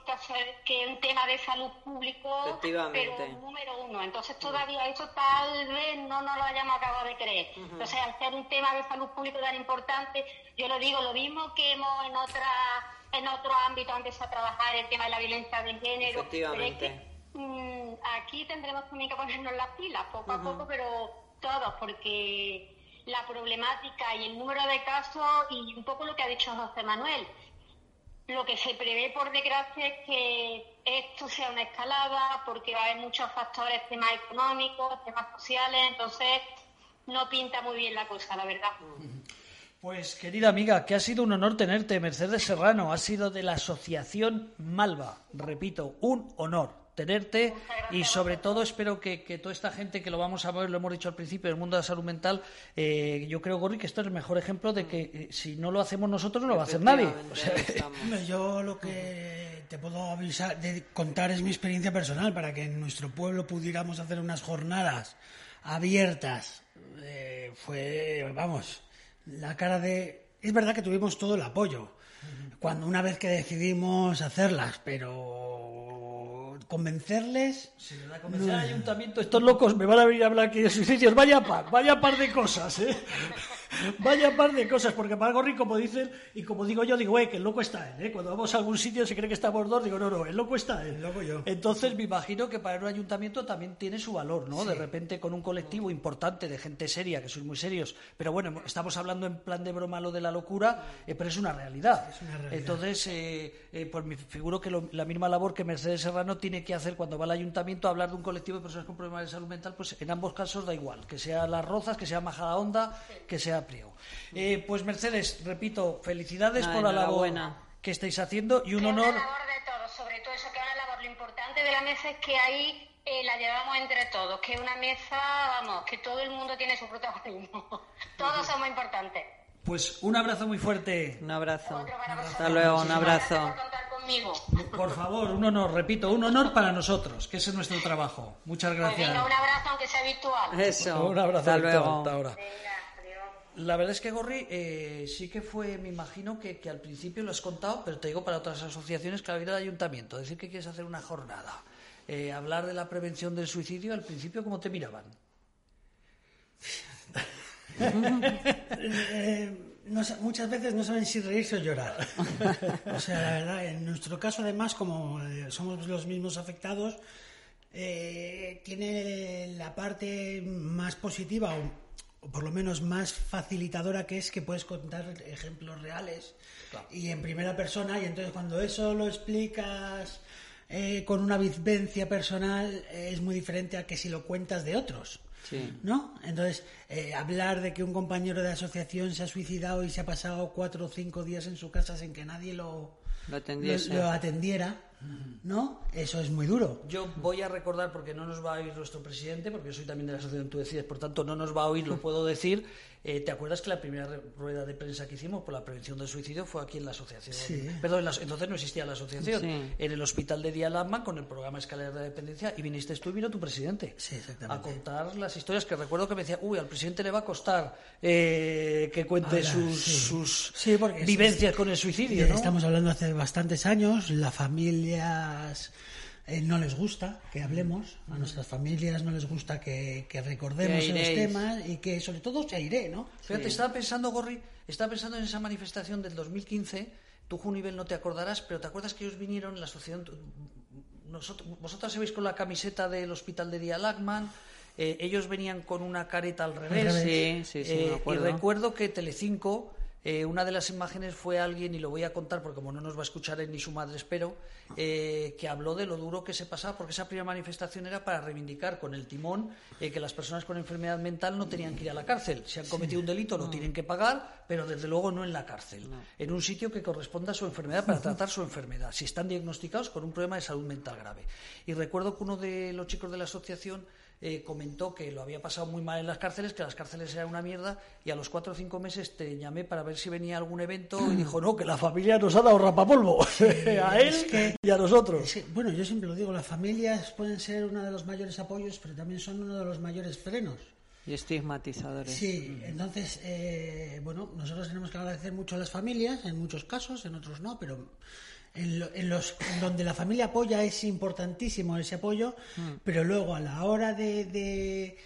que es un tema de salud público, pero número uno. Entonces todavía eso tal vez no nos lo hayamos acabado de creer. Entonces al ser un tema de salud público tan importante, yo lo digo, lo mismo que hemos en otra en otro ámbito antes a trabajar el tema de la violencia de género. Efectivamente. Pero es que, mm, aquí tendremos también que ponernos las pilas poco a poco, pero todos, porque la problemática y el número de casos y un poco lo que ha dicho José Manuel. Lo que se prevé, por desgracia, es que esto sea una escalada, porque va a haber muchos factores, temas económicos, temas sociales, entonces no pinta muy bien la cosa, la verdad. Pues querida amiga, que ha sido un honor tenerte, Mercedes Serrano, ha sido de la Asociación Malva, repito, un honor tenerte y sobre todo espero que, que toda esta gente que lo vamos a ver, lo hemos dicho al principio, del mundo de la salud mental, eh, yo creo, Gorri, que esto es el mejor ejemplo de que eh, si no lo hacemos nosotros no lo va a hacer nadie. O sea, Yo lo que te puedo avisar, de contar es mi experiencia personal para que en nuestro pueblo pudiéramos hacer unas jornadas abiertas. Eh, fue, vamos, la cara de... Es verdad que tuvimos todo el apoyo cuando una vez que decidimos hacerlas, pero convencerles. Si le da a convencer al ayuntamiento, estos locos me van a venir a hablar aquí de suicidios. Vaya par, vaya par de cosas, ¿eh? Vaya par de cosas, porque para algo rico, como dicen, y como digo yo, digo, eh, que el loco está él, ¿eh? Cuando vamos a algún sitio se cree que estamos dos, digo, no, no, el loco está él. El loco yo. Entonces me imagino que para un ayuntamiento también tiene su valor, ¿no? De repente con un colectivo importante de gente seria, que sois muy serios, pero bueno, estamos hablando en plan de broma lo de la locura, eh, pero es una realidad. una realidad. Entonces, eh, eh, pues me figuro que lo- la misma labor que Mercedes Serrano tiene que hacer cuando va al ayuntamiento a hablar de un colectivo de personas con problemas de salud mental, pues en ambos casos da igual, que sea Las Rozas, que sea Majadahonda, que sea Priego. Eh, pues Mercedes, repito, felicidades Ah, por la labor enhorabuena. que estáis haciendo y un Es honor. una labor de todos, sobre todo eso que es una labor. Lo importante de la mesa es que ahí eh, la llevamos entre todos, que es una mesa, vamos, que todo el mundo tiene su protagonismo. todos somos importantes. Pues un abrazo muy fuerte. Un abrazo. Hasta luego, un abrazo. gracias por contar conmigo. Por favor, un honor, repito, un honor para nosotros, que ese es nuestro trabajo. Muchas Pues gracias. venga, un abrazo aunque sea virtual. Eso. Un abrazo, Hasta luego. hasta ahora. Venga. La verdad es que Gorri eh, sí que fue, me imagino que, al principio lo has contado, pero te digo para otras asociaciones que la vida del ayuntamiento, decir que quieres hacer una jornada, eh, hablar de la prevención del suicidio, al principio cómo te miraban. Eh, muchas veces no saben si reírse o llorar. o sea, la verdad, en nuestro caso, además, como eh, somos los mismos afectados, tiene la parte más positiva o por lo menos más facilitadora que es que puedes contar ejemplos reales y en primera persona y entonces cuando eso lo explicas eh, con una vivencia personal eh, es muy diferente a que si lo cuentas de otros. Sí. ¿No? Entonces, eh, hablar de que un compañero de asociación se ha suicidado y se ha pasado cuatro o cinco días en su casa sin que nadie lo, Lo atendiese. lo- lo atendiera, ¿no? Eso es muy duro. Yo voy a recordar, porque no nos va a oír nuestro presidente, porque yo soy también de la asociación Tú Decides, por tanto no nos va a oír, lo puedo decir. Eh, ¿Te acuerdas que la primera rueda de prensa que hicimos por la prevención del suicidio fue aquí en la asociación? Sí. Perdón, en la- entonces no existía la asociación. Sí. En el hospital de Día Lama, con el programa Escaleras de Dependencia, y viniste tú y vino tu presidente. Sí, exactamente. A contar las historias que recuerdo que me decía, uy, al presidente le va a costar eh, que cuente Ahora, sus, sí. sus Sí, porque es- vivencias con el suicidio, ¿no? Estamos hablando hace bastantes años, las familias eh, no les gusta que hablemos, a nuestras familias no les gusta que, que recordemos Que los temas y que sobre todo se aire, ¿no? Fíjate, estaba pensando, Gorri, estaba pensando en esa manifestación del 2015. Tú, Junivel, no te acordarás, pero ¿te acuerdas que ellos vinieron en la asociación? Nosotros, vosotras se veis con la camiseta del hospital de Día Lagman. eh, ellos venían con una careta al revés. Sí, sí, sí, me Eh, y recuerdo que Telecinco, eh, una de las imágenes fue alguien, y lo voy a contar porque como no nos va a escuchar él ni su madre, espero, eh, que habló de lo duro que se pasaba, porque esa primera manifestación era para reivindicar con el timón eh, que las personas con enfermedad mental no tenían que ir a la cárcel. Si han cometido un delito lo tienen que pagar, pero desde luego no en la cárcel, en un sitio que corresponda a su enfermedad para tratar su enfermedad, si están diagnosticados con un problema de salud mental grave. Y recuerdo que uno de los chicos de la asociación eh, comentó que lo había pasado muy mal en las cárceles, que las cárceles eran una mierda, y a los cuatro o cinco meses te llamé para ver si venía algún evento y dijo, no, que la familia nos ha dado rapapolvo, a él es que- y a nosotros. Sí, bueno, yo siempre lo digo, las familias pueden ser uno de los mayores apoyos, pero también son uno de los mayores frenos. Y estigmatizadores. Sí, entonces, eh, bueno, nosotros tenemos que agradecer mucho a las familias, en muchos casos, en otros no, pero en, lo- en los en donde la familia apoya es importantísimo ese apoyo, pero luego a la hora de, de,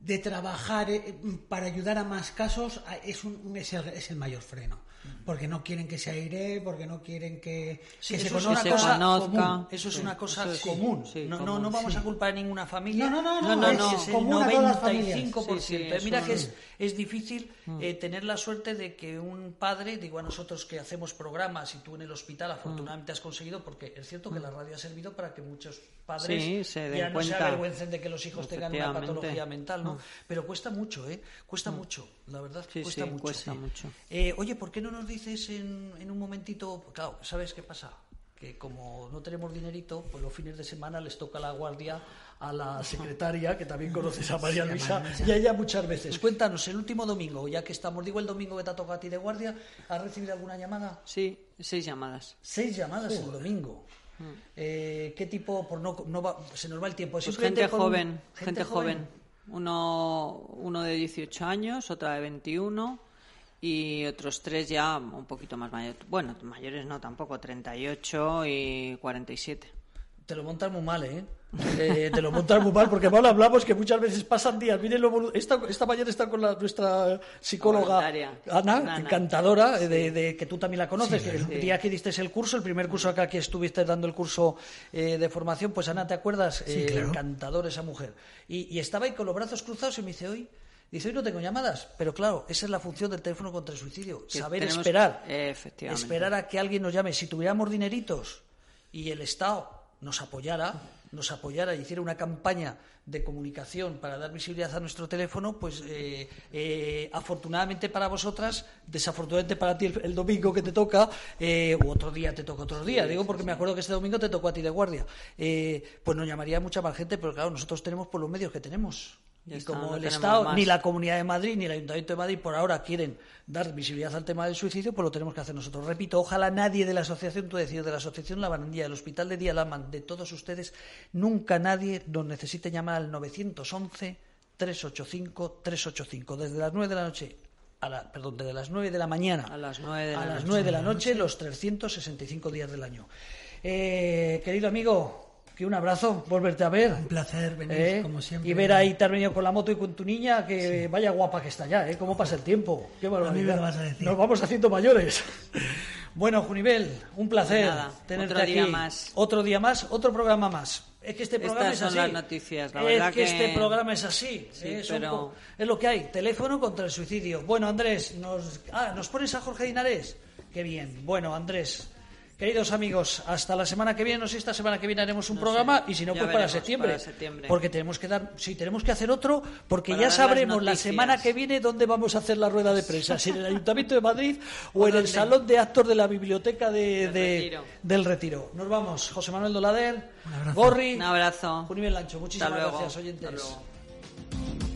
de trabajar eh, para ayudar a más casos es, un, es, el, es el mayor freno. Porque no quieren que se aire, porque no quieren que, Sí, que se eso es conozca. una cosa conozca. común. Eso es Sí, una cosa eso es- común. sí, no, no, común, no vamos sí. a culpar a ninguna familia. No, no, no, no, no, es no, el común las familias. 95%. Sí, sí, Pero mira que es- es, es difícil eh, tener la suerte de que un padre, digo a nosotros que hacemos programas y tú en el hospital afortunadamente has conseguido, porque es cierto que la radio ha servido para que muchos padres se den ya no se cuenta. avergüencen de que los hijos tengan una patología mental, ¿no? Pero cuesta mucho, ¿eh? Cuesta mucho, la verdad cuesta mucho. cuesta mucho. Eh, oye, ¿por qué no nos dices en, en un momentito? Claro, ¿sabes qué pasa? Que como no tenemos dinerito, pues los fines de semana les toca la guardia a la secretaria, que también conoces a María Luisa, y a ella muchas veces. Cuéntanos, el último domingo, ya que estamos, digo el domingo que te ha tocado a ti de guardia, ¿has recibido alguna llamada? Sí, seis llamadas. Seis llamadas el domingo. Eh, ¿Qué tipo? Por no, no va- se nos va el tiempo. Pues gente por un- joven, gente joven. Uno, uno de 18 años, otra de 21 y otros tres ya un poquito más mayores. Bueno, mayores no tampoco, 38 y 47. Te lo montas muy mal, ¿eh? Eh, te lo montas muy mal porque mal hablamos que muchas veces pasan días. Miren lo esta, esta mañana está con la- nuestra psicóloga Voluntaria. Ana, Ana. encantadora, eh, de, de- que tú también la conoces. el sí. día que diste el curso, el primer curso acá que estuviste dando el curso eh, de formación, pues Ana, ¿te acuerdas? Sí, Eh, claro. Encantadora esa mujer. Y, y estaba ahí con los brazos cruzados y me dice, hoy. Dice, hoy no tengo llamadas, pero claro, esa es la función del teléfono contra el suicidio, Que saber tenemos- esperar, efectivamente. esperar a que alguien nos llame. Si tuviéramos dineritos y el Estado nos apoyara, nos apoyara y hiciera una campaña de comunicación para dar visibilidad a nuestro teléfono, pues eh, eh, afortunadamente para vosotras, desafortunadamente para ti el, el domingo que te toca, eh, u otro día te toca otro día, digo porque me acuerdo que este domingo te tocó a ti de guardia, eh, pues nos llamaría mucha más gente, pero claro, nosotros tenemos por los medios que tenemos. Y como no el Estado, más. ni la Comunidad de Madrid, ni el Ayuntamiento de Madrid por ahora quieren dar visibilidad al tema del suicidio, pues lo tenemos que hacer nosotros. Repito, ojalá nadie de la asociación, tú decir, de la asociación La Barandilla, del Hospital de Día Laman, de todos ustedes, nunca nadie nos necesite llamar al 911 385 385 desde las 9 de la noche a la, perdón, desde las 9 de la mañana A las 9 de la a las noche. 9 de la noche, los 365 días del año. Eh, querido amigo, que un abrazo, volverte a ver. Un placer venir, ¿Eh? como siempre. Y ver ahí te has venido con la moto y con tu niña, que vaya guapa que está ya, ¿eh? ¿Cómo pasa el tiempo? Qué barbaridad. me lo vas a decir. Nos vamos haciendo mayores. Bueno, Junivel, un placer Nada, tenerte otro día más. Otro día más, otro programa más. Es que este programa Estas es son así. las noticias, la es verdad que, que- este programa es así. Sí. Es, pero- es lo que hay. Teléfono contra el suicidio. Bueno, Andrés, nos, ah, ¿nos pones a Jorge Dinares? Qué bien. Bueno, Andrés, queridos amigos, hasta la semana que viene, no sé, esta semana que viene haremos un programa y si no, ya pues para septiembre. para septiembre. Porque tenemos que dar, sí, tenemos que hacer otro, porque Para ya sabremos la semana que viene dónde vamos a hacer la rueda de prensa, si en el Ayuntamiento de Madrid o, ¿O en el? Salón de Actos de la Biblioteca de- Del de- Retiro. del Retiro. Nos vamos. José Manuel Dolader. Gorri, Un abrazo. Junivel Lancho. Muchísimas gracias, oyentes. Hasta luego.